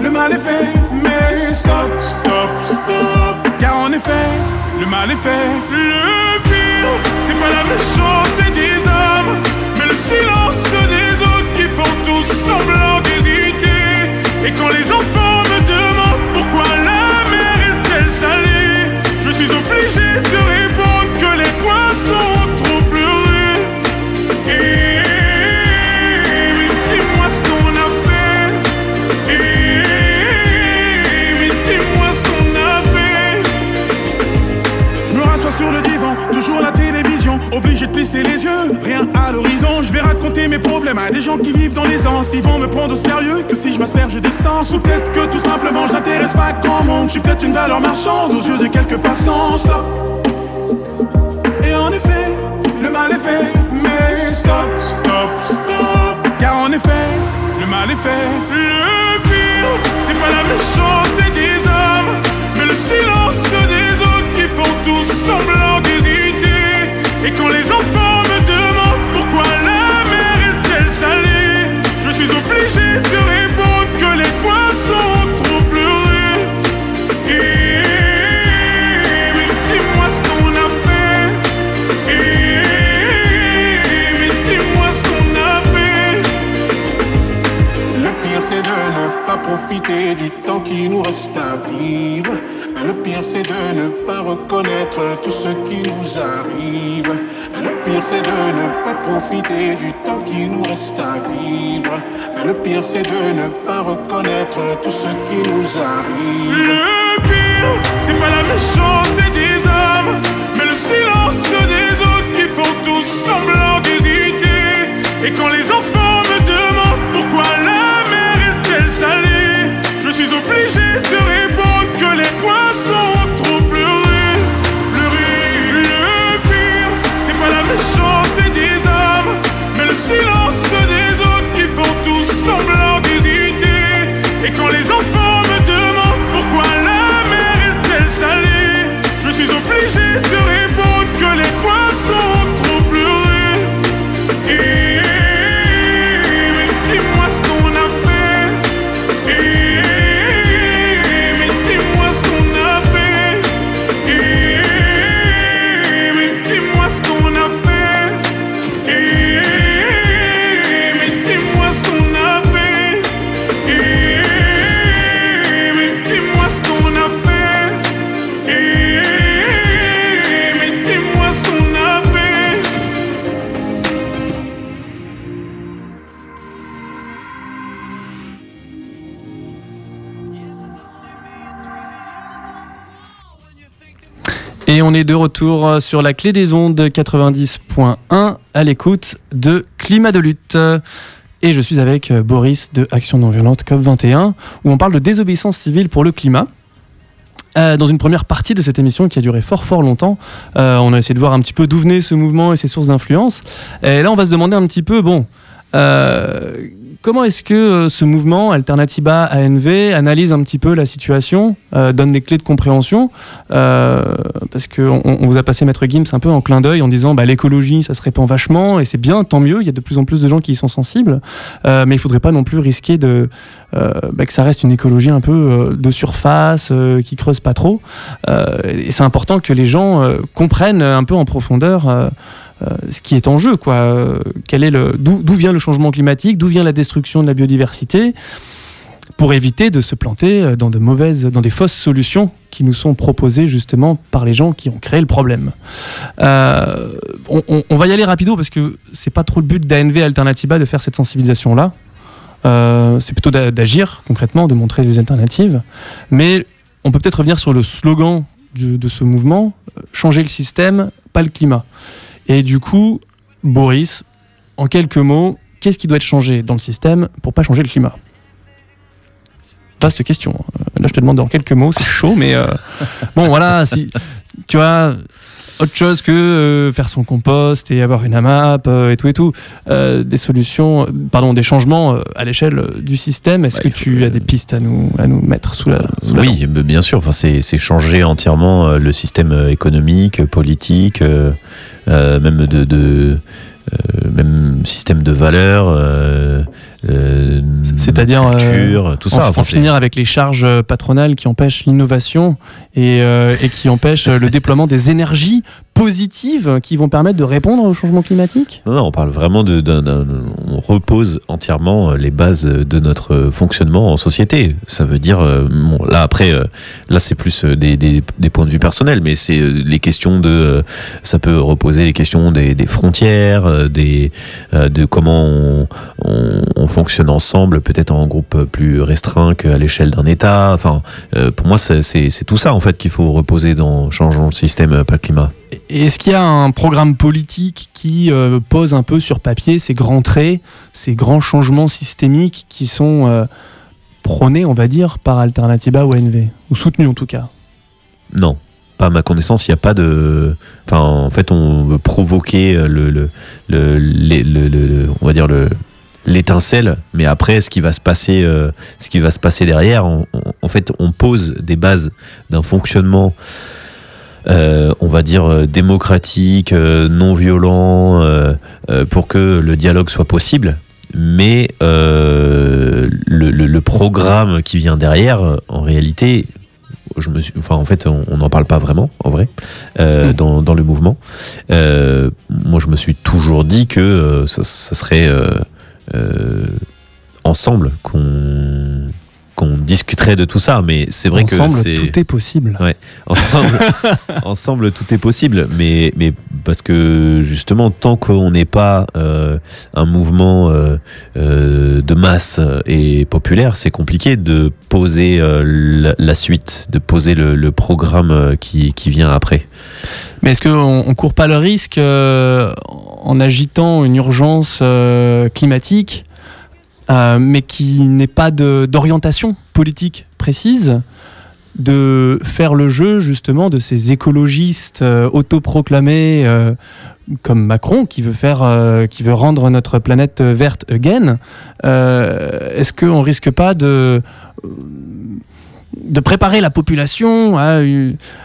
le mal est fait. Mais stop, stop, stop. Car en effet, le mal est fait. Le pire, c'est pas la méchanceté des hommes, mais le silence des autres qui font tous semblant. Et quand les enfants me demandent pourquoi la mer est-elle salée, je suis obligé de répondre que les poissons ont trop pleuré. Et dis-moi ce qu'on a fait. Et dis-moi ce qu'on a fait. Je me rassois sur le divan, toujours la télévision, obligé de plisser les yeux, rien à l'horizon. Je vais mes problèmes à des gens qui vivent dans les ans. Ils vont me prendre au sérieux que si je m'asperge d'essence. Ou peut-être que tout simplement je n'intéresse pas grand monde. Je suis peut-être une valeur marchande aux yeux de quelques passants. Stop. Et en effet, le mal est fait. Mais stop, stop, stop. Car en effet, le mal est fait. Le pire, c'est pas la méchanceté c'est de ne pas reconnaître tout ce qui nous arrive. Le pire c'est de ne pas profiter du temps qui nous reste à vivre. Le pire c'est de ne pas reconnaître tout ce qui nous arrive. Le pire, c'est pas la méchanceté des hommes, mais le silence des autres qui font tous semblant d'hésiter. Et quand les enfants me demandent pourquoi la mer est-elle salée, je suis obligé Et quand les enfants me demandent pourquoi la mer est-elle salée, je suis obligé de répondre Et on est de retour sur la clé des ondes 90.1 à l'écoute de Climat de lutte. Et je suis avec Boris de Action non violente COP21 où on parle de désobéissance civile pour le climat. Euh, dans une première partie de cette émission qui a duré fort fort longtemps, euh, on a essayé de voir un petit peu d'où venait ce mouvement et ses sources d'influence. Et là, on va se demander un petit peu, bon, euh, comment est-ce que euh, ce mouvement Alternatiba ANV analyse un petit peu la situation, euh, donne des clés de compréhension euh, Parce qu'on on vous a passé Maître Gims un peu en clin d'œil en disant bah, l'écologie, ça se répand vachement et c'est bien, tant mieux, il y a de plus en plus de gens qui y sont sensibles, mais il ne faudrait pas non plus risquer de, bah, que ça reste une écologie un peu de surface, qui creuse pas trop. et c'est important que les gens comprennent un peu en profondeur. Euh, ce qui est en jeu, quoi. Euh, quel est le, d'où, vient le changement climatique, d'où vient la destruction de la biodiversité, pour éviter de se planter euh, dans de mauvaises, dans des fausses solutions qui nous sont proposées justement par les gens qui ont créé le problème. on, va y aller rapido parce que c'est pas trop le but d'ANV Alternativa de faire cette sensibilisation là. c'est plutôt d'agir concrètement, de montrer des alternatives. Mais on peut peut-être revenir sur le slogan de ce mouvement changer le système, pas le climat. Et du coup, Boris, en quelques mots, qu'est-ce qui doit être changé dans le système pour pas changer le climat? Vaste question. Euh, là, je te demande en quelques mots, c'est chaud, mais euh, bon, voilà, si, tu vois, autre chose que euh, faire son compost et avoir une AMAP et tout et tout. des solutions, pardon, des changements à l'échelle du système. Est-ce que tu as des pistes à nous, à nous mettre sous la. Sous oui, bien sûr. Enfin, c'est changer entièrement le système économique, politique. Euh, même de, de euh, même système de valeurs. Euh, C'est-à-dire tout ça. En, finir avec les charges patronales qui empêchent l'innovation et, et, qui empêchent le déploiement des énergies positives qui vont permettre de répondre au changement climatique? Non, on parle vraiment de, on repose entièrement les bases de notre fonctionnement en société. Ça veut dire, bon, là après, là c'est plus des, points de vue personnels, mais c'est les questions de, ça peut reposer les questions des, des frontières, des, de comment on, on, fonctionne ensemble, peut-être en groupe plus restreint qu'à l'échelle d'un État. Enfin, pour moi, c'est tout ça en fait qu'il faut reposer dans changeons le système, pas le climat. Est-ce qu'il y a un programme politique qui euh, pose un peu sur papier ces grands traits, ces grands changements systémiques qui sont euh, prônés, on va dire, par Alternativa ou NV Ou soutenus en tout cas? Non. Pas à ma connaissance, il n'y a pas de. Enfin, en fait, on veut provoquer le, le, on va dire le, l'étincelle, mais après, ce qui va se passer, euh, ce qui va se passer derrière, en fait, on pose des bases d'un fonctionnement euh, on va dire, euh, démocratique, euh, non violent, pour que le dialogue soit possible. Mais le, programme qui vient derrière, en réalité, je me suis, enfin, en fait, on n'en parle pas vraiment, en vrai, hmm. dans, le mouvement. moi, je me suis toujours dit que ça, ça serait ensemble qu'on qu'on discuterait de tout ça, mais c'est vrai que c'est tout est possible. Ouais, ensemble, ensemble tout est possible, mais mais parce que justement tant qu'on n'est pas euh, un mouvement euh, euh, de masse et populaire, c'est compliqué de poser la, suite, de poser le, programme qui, qui vient après. Mais est-ce qu'on ne court pas le risque en agitant une urgence climatique euh, mais qui n'est pas d'orientation politique précise, de faire le jeu justement de ces écologistes euh, autoproclamés euh, comme Macron qui veut faire, qui veut rendre notre planète verte again. Est-ce qu'on risque pas de préparer la population à,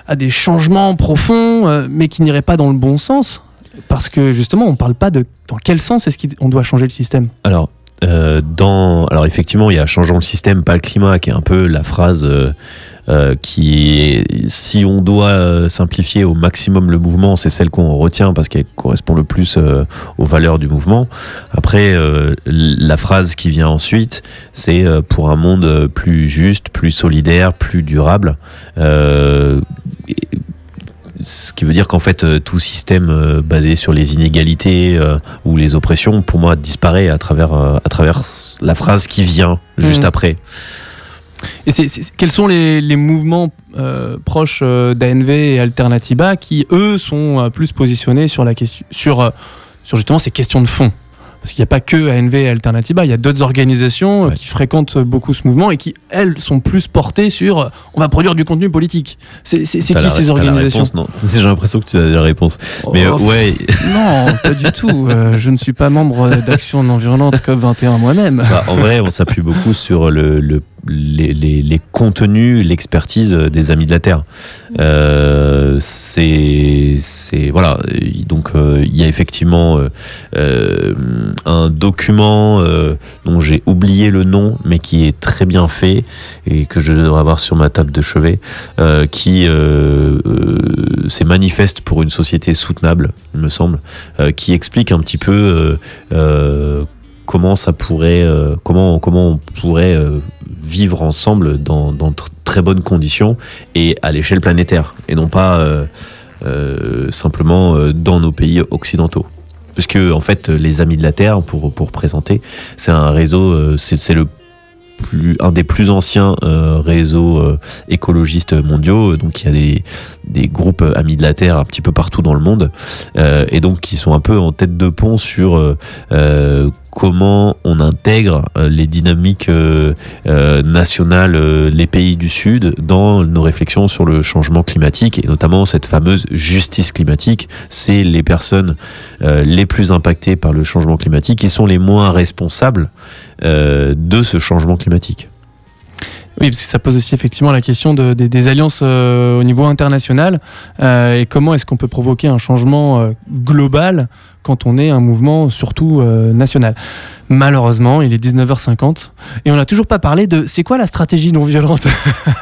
à des changements profonds, mais qui n'iraient pas dans le bon sens? Parce que justement, on ne parle pas de dans quel sens est-ce qu'on doit changer le système? Alors, euh, dans, alors effectivement, il y a changeons le système, pas le climat, qui est un peu la phrase euh, euh, qui est, si on doit simplifier au maximum le mouvement, c'est celle qu'on retient parce qu'elle correspond le plus aux valeurs du mouvement. Après, la phrase qui vient ensuite, c'est pour un monde plus juste, plus solidaire, plus durable ce qui veut dire qu'en fait euh, tout système euh, basé sur les inégalités euh, ou les oppressions pour moi disparaît à travers à travers la phrase qui vient juste mhm. après Et quels sont les, les mouvements euh, proches d'ANV et Alternativa qui, eux, sont plus positionnés sur, la question, sur, sur justement ces questions de fond? Parce qu'il n'y a pas que ANV et Alternativa, il y a d'autres organisations euh, Ouais. qui fréquentent beaucoup ce mouvement et qui, elles, sont plus portées sur euh, on va produire du contenu politique. C'est, qui la- ces organisations? J'ai l'impression que tu as la réponse. Mais euh, Oh, ouais, Non, pas du tout. Euh, je ne suis pas membre d'Action non violente COP21 moi-même. Bah, en vrai, on s'appuie beaucoup sur le, le- les, contenus, l'expertise des Amis de la Terre. Euh, c'est, voilà. Donc, euh, il y a effectivement euh, un document dont j'ai oublié le nom, mais qui est très bien fait et que je devrais avoir sur ma table de chevet, qui c'est manifeste pour une société soutenable, il me semble, qui explique un petit peu. Comment ça pourrait, euh, comment, comment on pourrait euh, vivre ensemble dans, dans tr- très bonnes conditions et à l'échelle planétaire et non pas euh, simplement dans nos pays occidentaux. Puisque en fait, les Amis de la Terre, pour, pour présenter, c'est un réseau, c'est le plus, un des plus anciens réseaux écologistes mondiaux. Donc il y a des, des groupes Amis de la Terre un petit peu partout dans le monde et donc qui sont un peu en tête de pont sur comment on intègre euh, les dynamiques euh, euh, nationales, les pays du Sud, dans nos réflexions sur le changement climatique et notamment cette fameuse justice climatique. C'est les personnes les plus impactées par le changement climatique qui sont les moins responsables de ce changement climatique. Oui, parce que ça pose aussi effectivement la question de- des- alliances au niveau international et comment est-ce qu'on peut provoquer un changement global quand on est un mouvement surtout euh, national. Malheureusement, il est 19h50 et on n'a toujours pas parlé de c'est quoi la stratégie non violente.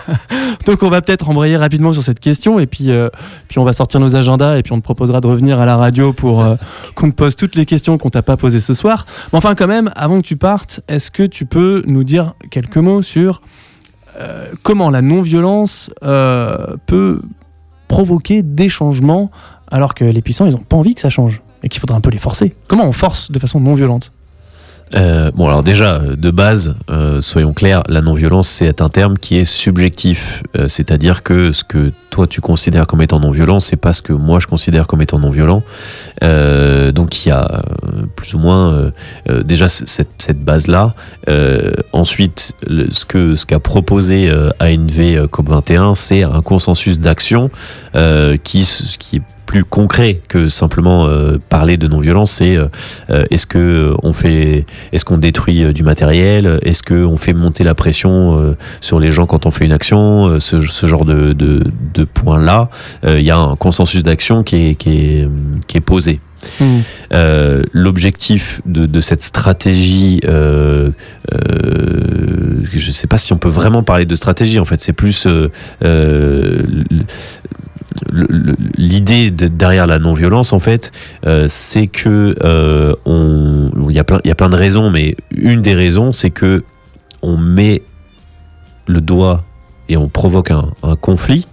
Donc on va peut-être embrayer rapidement sur cette question et puis, euh, puis on va sortir nos agendas et puis on te proposera de revenir à la radio pour euh, qu'on te pose toutes les questions qu'on t'a pas posées ce soir. Mais enfin quand même, avant que tu partes, est-ce que tu peux nous dire quelques mots sur comment la non-violence peut provoquer des changements alors que les puissants, ils n'ont pas envie que ça change? Et qu'il faudrait un peu les forcer. Comment on force de façon non violente? Euh, bon, alors déjà, de base, euh, soyons clairs, la non-violence, c'est un terme qui est subjectif. Euh, C'est-à-dire que ce que toi tu considères comme étant non-violent, c'est pas ce que moi je considère comme étant non-violent. Euh, donc il y a euh, plus ou moins euh, euh, déjà cette, base-là. Euh, ensuite, ce que ce qu'a proposé euh, ANV euh, COP21, c'est un consensus d'action euh, qui, qui est plus concret que simplement euh, parler de non-violence. C'est euh, euh, est-ce que on fait est-ce qu'on détruit du matériel Est-ce qu'on fait monter la pression sur les gens quand on fait une action ce, ce genre de, de, de points-là, il y a un consensus d'action qui est, qui, est, qui est posé. Euh, L'objectif de, de cette stratégie, euh, euh, je ne sais pas si on peut vraiment parler de stratégie, en fait, c'est plus l'idée de- derrière la non-violence, en fait, euh, c'est que euh, on, il y a plein, de raisons, mais une des raisons, c'est que on met le doigt et on provoque un, un conflit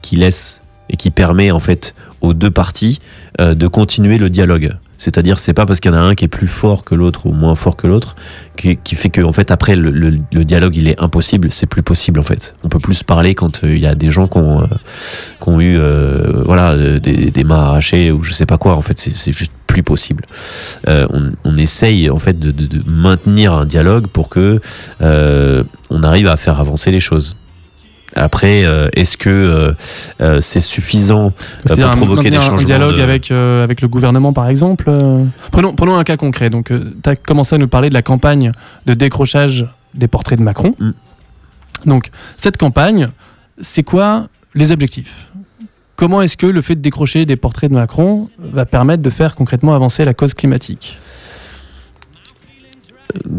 qui laisse et qui permet en fait aux deux parties euh, de continuer le dialogue. C'est-à-dire, c'est pas parce qu'il y en a un qui est plus fort que l'autre ou moins fort que l'autre qui, fait que, en fait, après, le, dialogue, il est impossible. C'est plus possible, en fait. On peut plus parler quand euh, il y a des gens qui ont, euh, eu, euh, voilà, des, mains arrachées ou je sais pas quoi. En fait, c'est juste plus possible. On, essaye, en fait, de, de- maintenir un dialogue pour que on arrive à faire avancer les choses. Après, euh, est-ce que euh, euh, c'est suffisant pour un- provoquer des changements un dialogue de- avec, avec le gouvernement, par exemple prenons, prenons un cas concret. Donc, tu as commencé à nous parler de la campagne de décrochage des portraits de Macron. Mm. Donc, cette campagne, c'est quoi les objectifs? Comment est-ce que le fait de décrocher des portraits de Macron va permettre de faire concrètement avancer la cause climatique?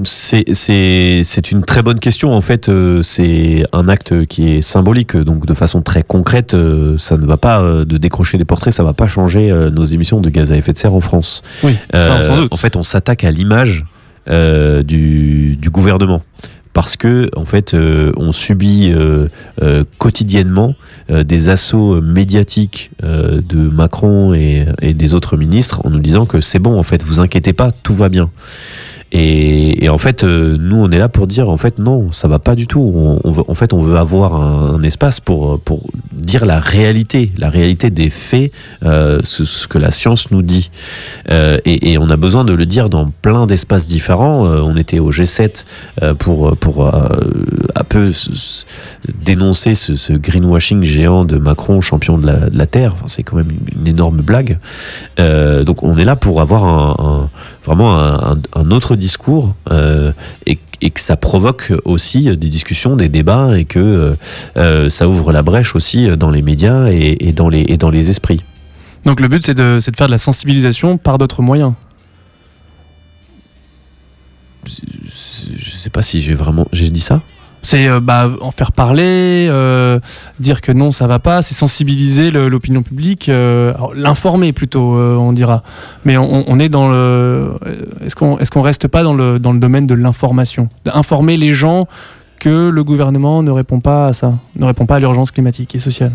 C'est- une très bonne question. En fait, euh, c'est un acte qui est symbolique. Donc, de façon très concrète, euh, ça ne va pas euh, de décrocher des portraits, ça va pas changer nos émissions de gaz à effet de serre en France. Oui, ça, Euh, sans doute. en fait, on s'attaque à l'image euh, du, du gouvernement. Parce que, en fait, euh, on subit euh, euh, quotidiennement des assauts médiatiques de Macron et, et des autres ministres en nous disant que c'est bon, en fait, vous inquiétez pas, tout va bien. Et, en fait, euh, nous, on est là pour dire, en fait, non, ça va pas du tout. En fait, on veut avoir un, espace pour, pour dire la réalité, la réalité des faits, euh, ce, que la science nous dit. Euh, et, on a besoin de le dire dans plein d'espaces différents. Euh, on était au G7 euh, pour, pour euh, un peu dénoncer ce, greenwashing géant de Macron, champion de la, Terre. C'est quand même une, énorme blague. Euh, donc on est là pour avoir un, vraiment un- un autre discours euh, et, et que ça provoque aussi des discussions, des débats et que euh, euh, ça ouvre la brèche aussi dans les médias et, et dans, les, et dans les esprits. Donc le but, c'est de, de faire de la sensibilisation par d'autres moyens. Je sais pas si j'ai vraiment j'ai dit ça. C'est euh, bah, en faire parler, euh, dire que non, ça va pas, c'est sensibiliser l'opinion publique, euh, l'informer plutôt, on dira. Mais on, est dans le. Est-ce qu'on est reste pas dans le, dans le domaine de l'information? Informer les gens que le gouvernement ne répond pas à ça, ne répond pas à l'urgence climatique et sociale.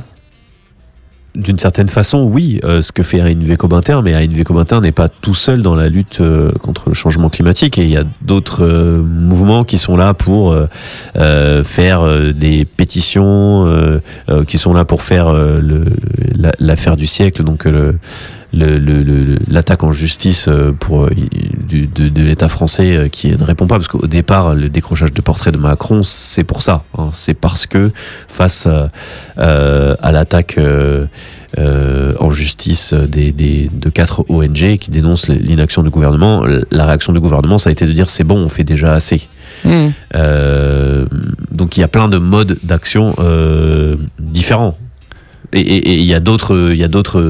D'une certaine façon, oui, euh, ce que fait ANV Cominter, mais ANV Cominter n'est pas tout seul dans la lutte euh, contre le changement climatique et il y a d'autres euh, mouvements qui sont là pour faire des pétitions, qui sont là pour faire l'affaire du siècle, donc le l'attaque en justice pour du- de, de l'État français euh, qui ne répond pas parce qu'au départ le décrochage de portrait de Macron c'est pour ça hein. c'est parce que face à, euh, à l'attaque euh, en justice des, des- de quatre ONG qui dénoncent l'inaction du gouvernement la réaction du gouvernement ça a été de dire c'est bon on fait déjà assez euh, donc il y a plein de modes d'action différents. Et- il y a d'autres, d'autres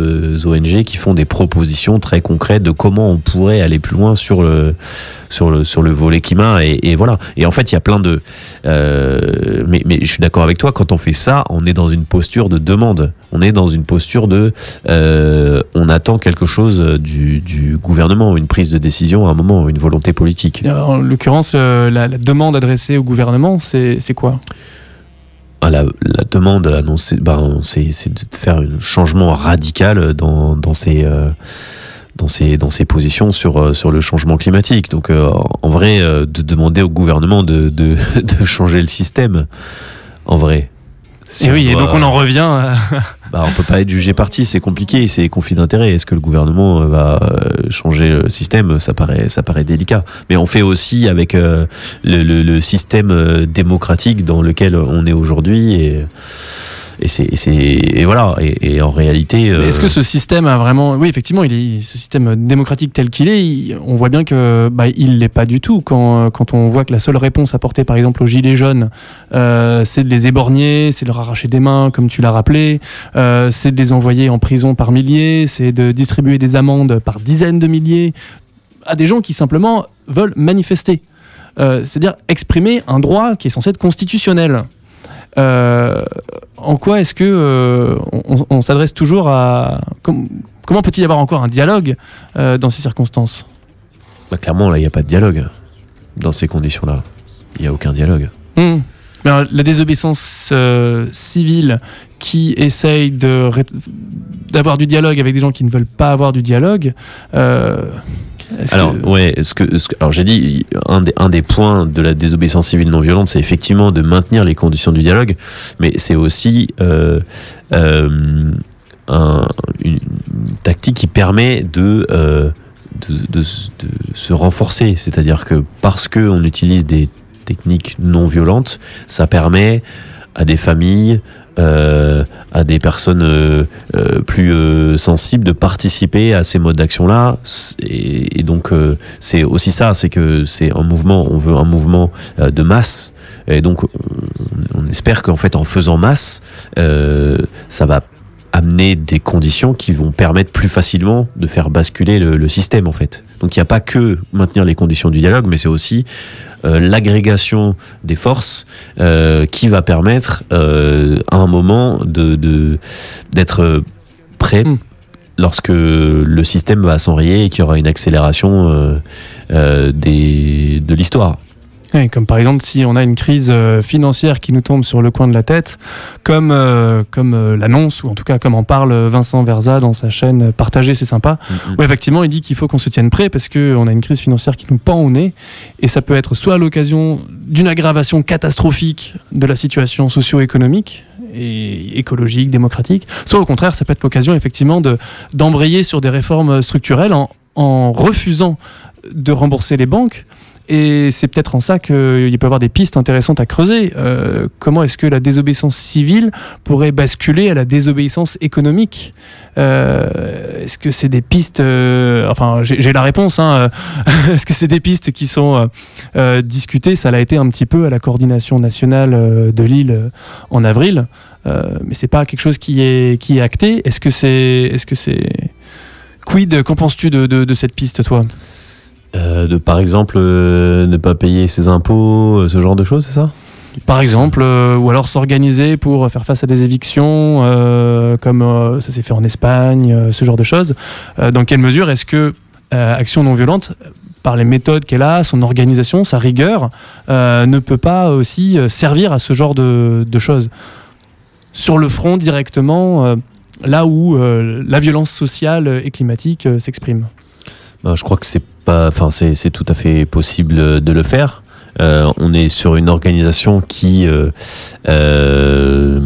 ONG qui font des propositions très concrètes de comment on pourrait aller plus loin sur le sur le sur le volet climat et, voilà. Et en fait, il y a plein de. euh, mais je suis d'accord avec toi. Quand on fait ça, on est dans une posture de demande. On est dans une posture de. euh, on attend quelque chose du, du gouvernement, une prise de décision à un moment, une volonté politique. En l'occurrence, euh, la, la demande adressée au gouvernement, c'est quoi? La, la demande annoncée, ben, c'est c'est de faire un changement radical dans, dans ces euh, dans ces dans positions sur euh, sur le changement climatique. Donc euh, en, vrai, euh, de demander au gouvernement de, de, de changer le système, en vrai. Si Et oui, et donc on en revient. à- bah, on peut pas être jugé parti, c'est compliqué, c'est conflit d'intérêt. Est-ce que le gouvernement euh, va euh, changer le système? Ça paraît, ça paraît délicat. Mais on fait aussi avec euh, le, système démocratique dans lequel on est aujourd'hui et c'est et c'est- et voilà. Et, et en réalité, euh, Est-ce que ce système a vraiment. Oui, effectivement, il est, ce système démocratique tel qu'il est, il- on voit bien que bah, il l'est pas du tout. Quand, quand on voit que la seule réponse apportée, par exemple, aux Gilets jaunes, euh, c'est de les éborgner, c'est de leur arracher des mains, comme tu l'as rappelé, euh, c'est de les envoyer en prison par milliers, c'est de distribuer des amendes par dizaines de milliers à des gens qui simplement veulent manifester. Euh, C'est-à-dire exprimer un droit qui est censé être constitutionnel. Euh, en quoi est-ce que euh, on, on s'adresse toujours à com- comment peut-il y avoir encore un dialogue euh, dans ces circonstances? Bah, clairement là, il n'y a pas de dialogue dans ces conditions-là. Il n'y a aucun dialogue. Hmm. Mais alors, la désobéissance euh, civile qui essaye d'avoir du dialogue avec des gens qui ne veulent pas avoir du dialogue. euh, Alors, que- ouais, ce que, ce que- alors j'ai dit, un des, un des points de la désobéissance civile non violente, c'est effectivement de maintenir les conditions du dialogue, mais c'est aussi euh, euh, un- une, une tactique qui permet de, euh, de, de- de se renforcer. C'est-à-dire que parce qu'on utilise des techniques non violentes, ça permet à des familles, euh, à des personnes euh, euh, plus sensibles de participer à ces modes d'action-là. Et, donc, c'est aussi ça, c'est que c'est un mouvement, on veut un mouvement de masse. Et donc, on, espère qu'en fait, en faisant masse, ça va amener des conditions qui vont permettre plus facilement de faire basculer le, le système, en fait. Donc, il n'y a pas que maintenir les conditions du dialogue, mais c'est aussi l'agrégation des forces euh, qui va permettre euh, à un moment de d'être prêt Mm. lorsque le système va s'enrayer et qu'il y aura une accélération euh, euh, des, de l'histoire. Comme par exemple si on a une crise euh, financière qui nous tombe sur le coin de la tête, comme, euh, comme euh, l'annonce, ou en tout cas comme en parle Vincent Verza dans sa chaîne Partager, c'est sympa, Mhm. où effectivement il dit qu'il faut qu'on se tienne prêt parce qu'on a une crise financière qui nous pend au nez, et ça peut être soit à l'occasion d'une aggravation catastrophique de la situation socio-économique, et écologique, démocratique, soit au contraire ça peut être l'occasion effectivement de, d'embrayer sur des réformes structurelles en, en refusant de rembourser les banques et c'est peut-être en ça qu'il peut y avoir des pistes intéressantes à creuser. Euh, comment est-ce que la désobéissance civile pourrait basculer à la désobéissance économique? Euh, Est-ce que c'est des pistes... euh, enfin, j'ai la réponse. Hein, est-ce que c'est des pistes qui sont discutées? Ça l'a été un petit peu à la coordination nationale de Lille en avril. Mais c'est pas quelque chose qui est, qui est acté. Est-ce que c'est... Est -ce que c'est... Quid, qu'en penses-tu de- de cette piste, toi? Euh, de par exemple euh, ne pas payer ses impôts, euh, ce genre de choses, c'est ça? Par exemple, ou alors s'organiser pour faire face à des évictions, comme ça s'est fait en Espagne, ce genre de choses. Dans quelle mesure est-ce que Action non violente, par les méthodes qu'elle a, son organisation, sa rigueur, ne peut pas aussi servir à ce genre de, de choses? Sur le front directement, là où la violence sociale et climatique s'exprime. Ben, je crois que c'est enfin c'est tout à fait possible de le faire. Euh, on est sur une organisation qui euh, euh,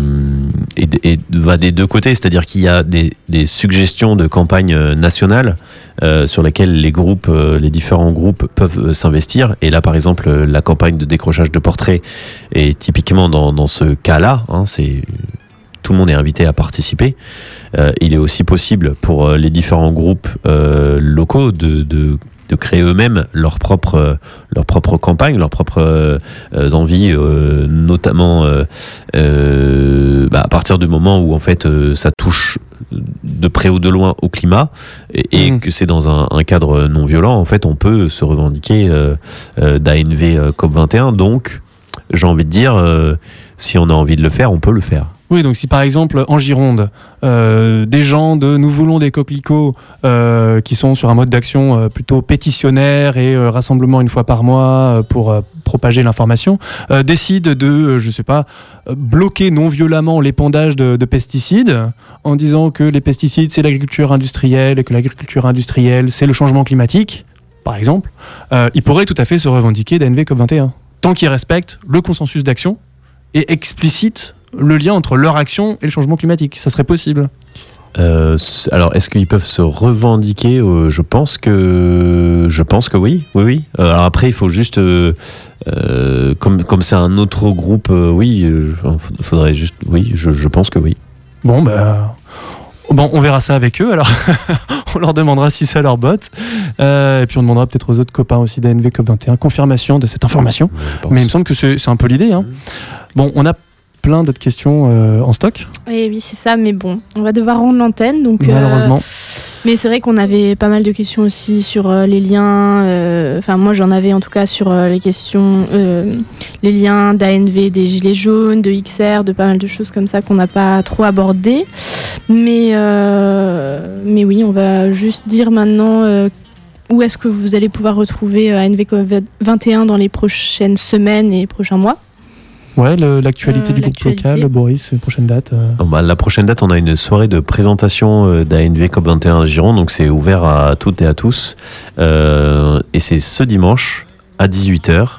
va des deux côtés, c'est-à-dire qu'il y a des, suggestions de campagne nationale sur lesquelles les groupes, les différents groupes peuvent s'investir. Et là, par exemple, la campagne de décrochage de portraits est typiquement dans, ce cas-là. hein, c'est tout le monde est invité à participer. Il est aussi possible pour les différents groupes locaux de, de créer eux-mêmes leur propre, euh, leur propre campagne, leurs propres euh, euh, envies, notamment bah, à partir du moment où en fait ça touche de près ou de loin au climat et, et Mhm. que c'est dans un, un cadre non violent, en fait on peut se revendiquer euh, euh, d'ANV euh, COP21. Donc j'ai envie de dire, si on a envie de le faire, on peut le faire. Oui, donc si par exemple en Gironde, euh, des gens de Nous voulons des coquelicots euh, qui sont sur un mode d'action euh, plutôt pétitionnaire et rassemblement une fois par mois pour propager l'information, décident de, je sais pas, bloquer non violemment l'épandage de, de pesticides en disant que les pesticides c'est l'agriculture industrielle et que l'agriculture industrielle c'est le changement climatique, par exemple, ils pourraient tout à fait se revendiquer d'ANV COP21 tant qu'ils respectent le consensus d'action et explicitent le lien entre leur action et le changement climatique. Ça serait possible. Euh, alors, est-ce qu'ils peuvent se revendiquer Euh, Je pense que je pense que oui, oui, oui. Euh, alors après, il faut juste, euh, comme comme c'est un autre groupe, oui, il faudrait juste, oui, je, je pense que oui. Bon, bah. Bon, on verra ça avec eux, alors on leur demandera si ça leur botte. Et puis on demandera peut-être aux autres copains aussi d'ANV COP21 confirmation de cette information. Mais il me semble que c'est c'est un peu l'idée. Hein. Bon, on a plein d'autres questions euh, en stock, Et oui, c'est ça, mais bon, on va devoir rendre l'antenne. Donc, euh, malheureusement. mais c'est vrai qu'on avait pas mal de questions aussi sur euh, les liens. Enfin, moi, j'en avais en tout cas sur les questions, les liens d'ANV, des Gilets jaunes, de XR, de pas mal de choses comme ça qu'on n'a pas trop abordées. Mais, mais oui, on va juste dire maintenant. où est-ce que vous allez pouvoir retrouver ANV 21 dans les prochaines semaines et prochains mois Ouais, l'actualité Euh, du groupe local, Boris, prochaine date. euh. Oh, bah, la prochaine date, on a une soirée de présentation euh, d'ANV COP21 à Giron, donc c'est ouvert à toutes et à tous. Euh, et c'est ce dimanche à 18h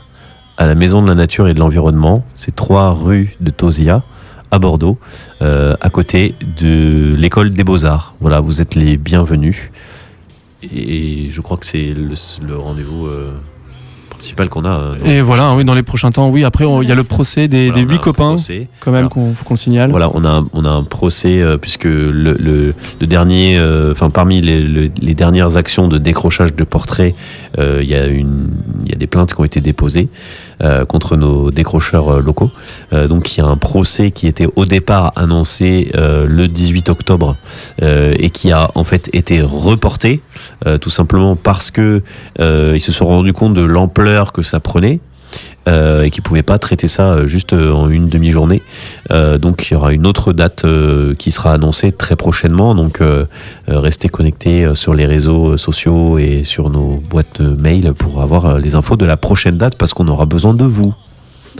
à la Maison de la Nature et de l'Environnement. C'est 3 rue de Tosia à Bordeaux, euh, à côté de l'école des Beaux-Arts. Voilà, vous êtes les bienvenus. Et je crois que c'est le, le rendez-vous euh, principal qu'on a. euh, Et voilà, oui, dans les prochains temps, oui. Après, il y a le procès des, Voilà, des on a huit un copains, procès. quand même, qu'on faut qu'on le signale. Voilà, on a, un- on a un procès euh, puisque le, le, le dernier, euh, enfin parmi les, le- les dernières actions de décrochage de portraits, il y a une, il y a des plaintes qui ont été déposées euh, contre nos décrocheurs euh, locaux. Euh, donc il y a un procès qui était au départ annoncé euh, le 18 octobre euh, et qui a en fait été reporté tout simplement parce que ils se sont rendus compte de l'ampleur que ça prenait. Euh, et qui pouvaient pas traiter ça euh, juste euh, en une demi-journée. Euh, donc il y aura une autre date euh, qui sera annoncée très prochainement. Donc restez connectés sur les réseaux sociaux et sur nos boîtes mail pour avoir les infos de la prochaine date parce qu'on aura besoin de vous.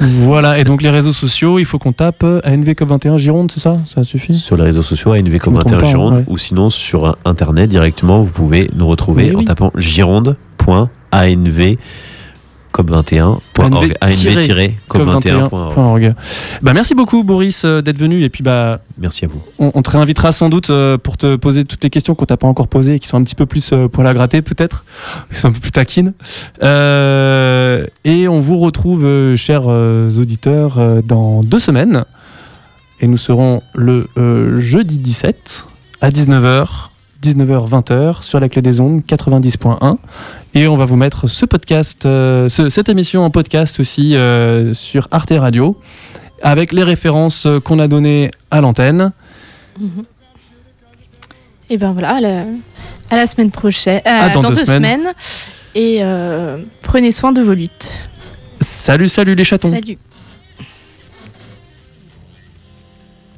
Voilà, et donc les réseaux sociaux, il faut qu'on tape ANV COP21 Gironde, c'est ça? Ça suffit? Sur les réseaux sociaux, ANV Je me trompe Commentaire pas, Gironde, ouais. ou sinon sur internet directement, vous pouvez nous retrouver Oui, en oui. tapant gironde.anv cop21.org anv-cop21.org COP21.org. Bah, merci beaucoup Boris euh, d'être venu et puis bah Merci à vous. on, on te réinvitera sans doute euh, pour te poser toutes les questions qu'on t'a pas encore posées et qui sont un petit peu plus euh, poil à gratter peut-être, qui sont un peu plus taquines. Euh, et on vous retrouve, chers auditeurs, dans deux semaines. Et nous serons le euh, jeudi 17 à 19h, 19h, 20h sur la clé des ondes 90.1. Et on va vous mettre ce podcast, euh, ce- cette émission en podcast aussi euh, sur Arte Radio avec les références euh, qu'on a données à l'antenne. Et ben voilà, à la, à la semaine prochaine. À dans dans deux deux, semaines. semaines. Et prenez soin de vos luttes. Salut, salut les chatons. Salut.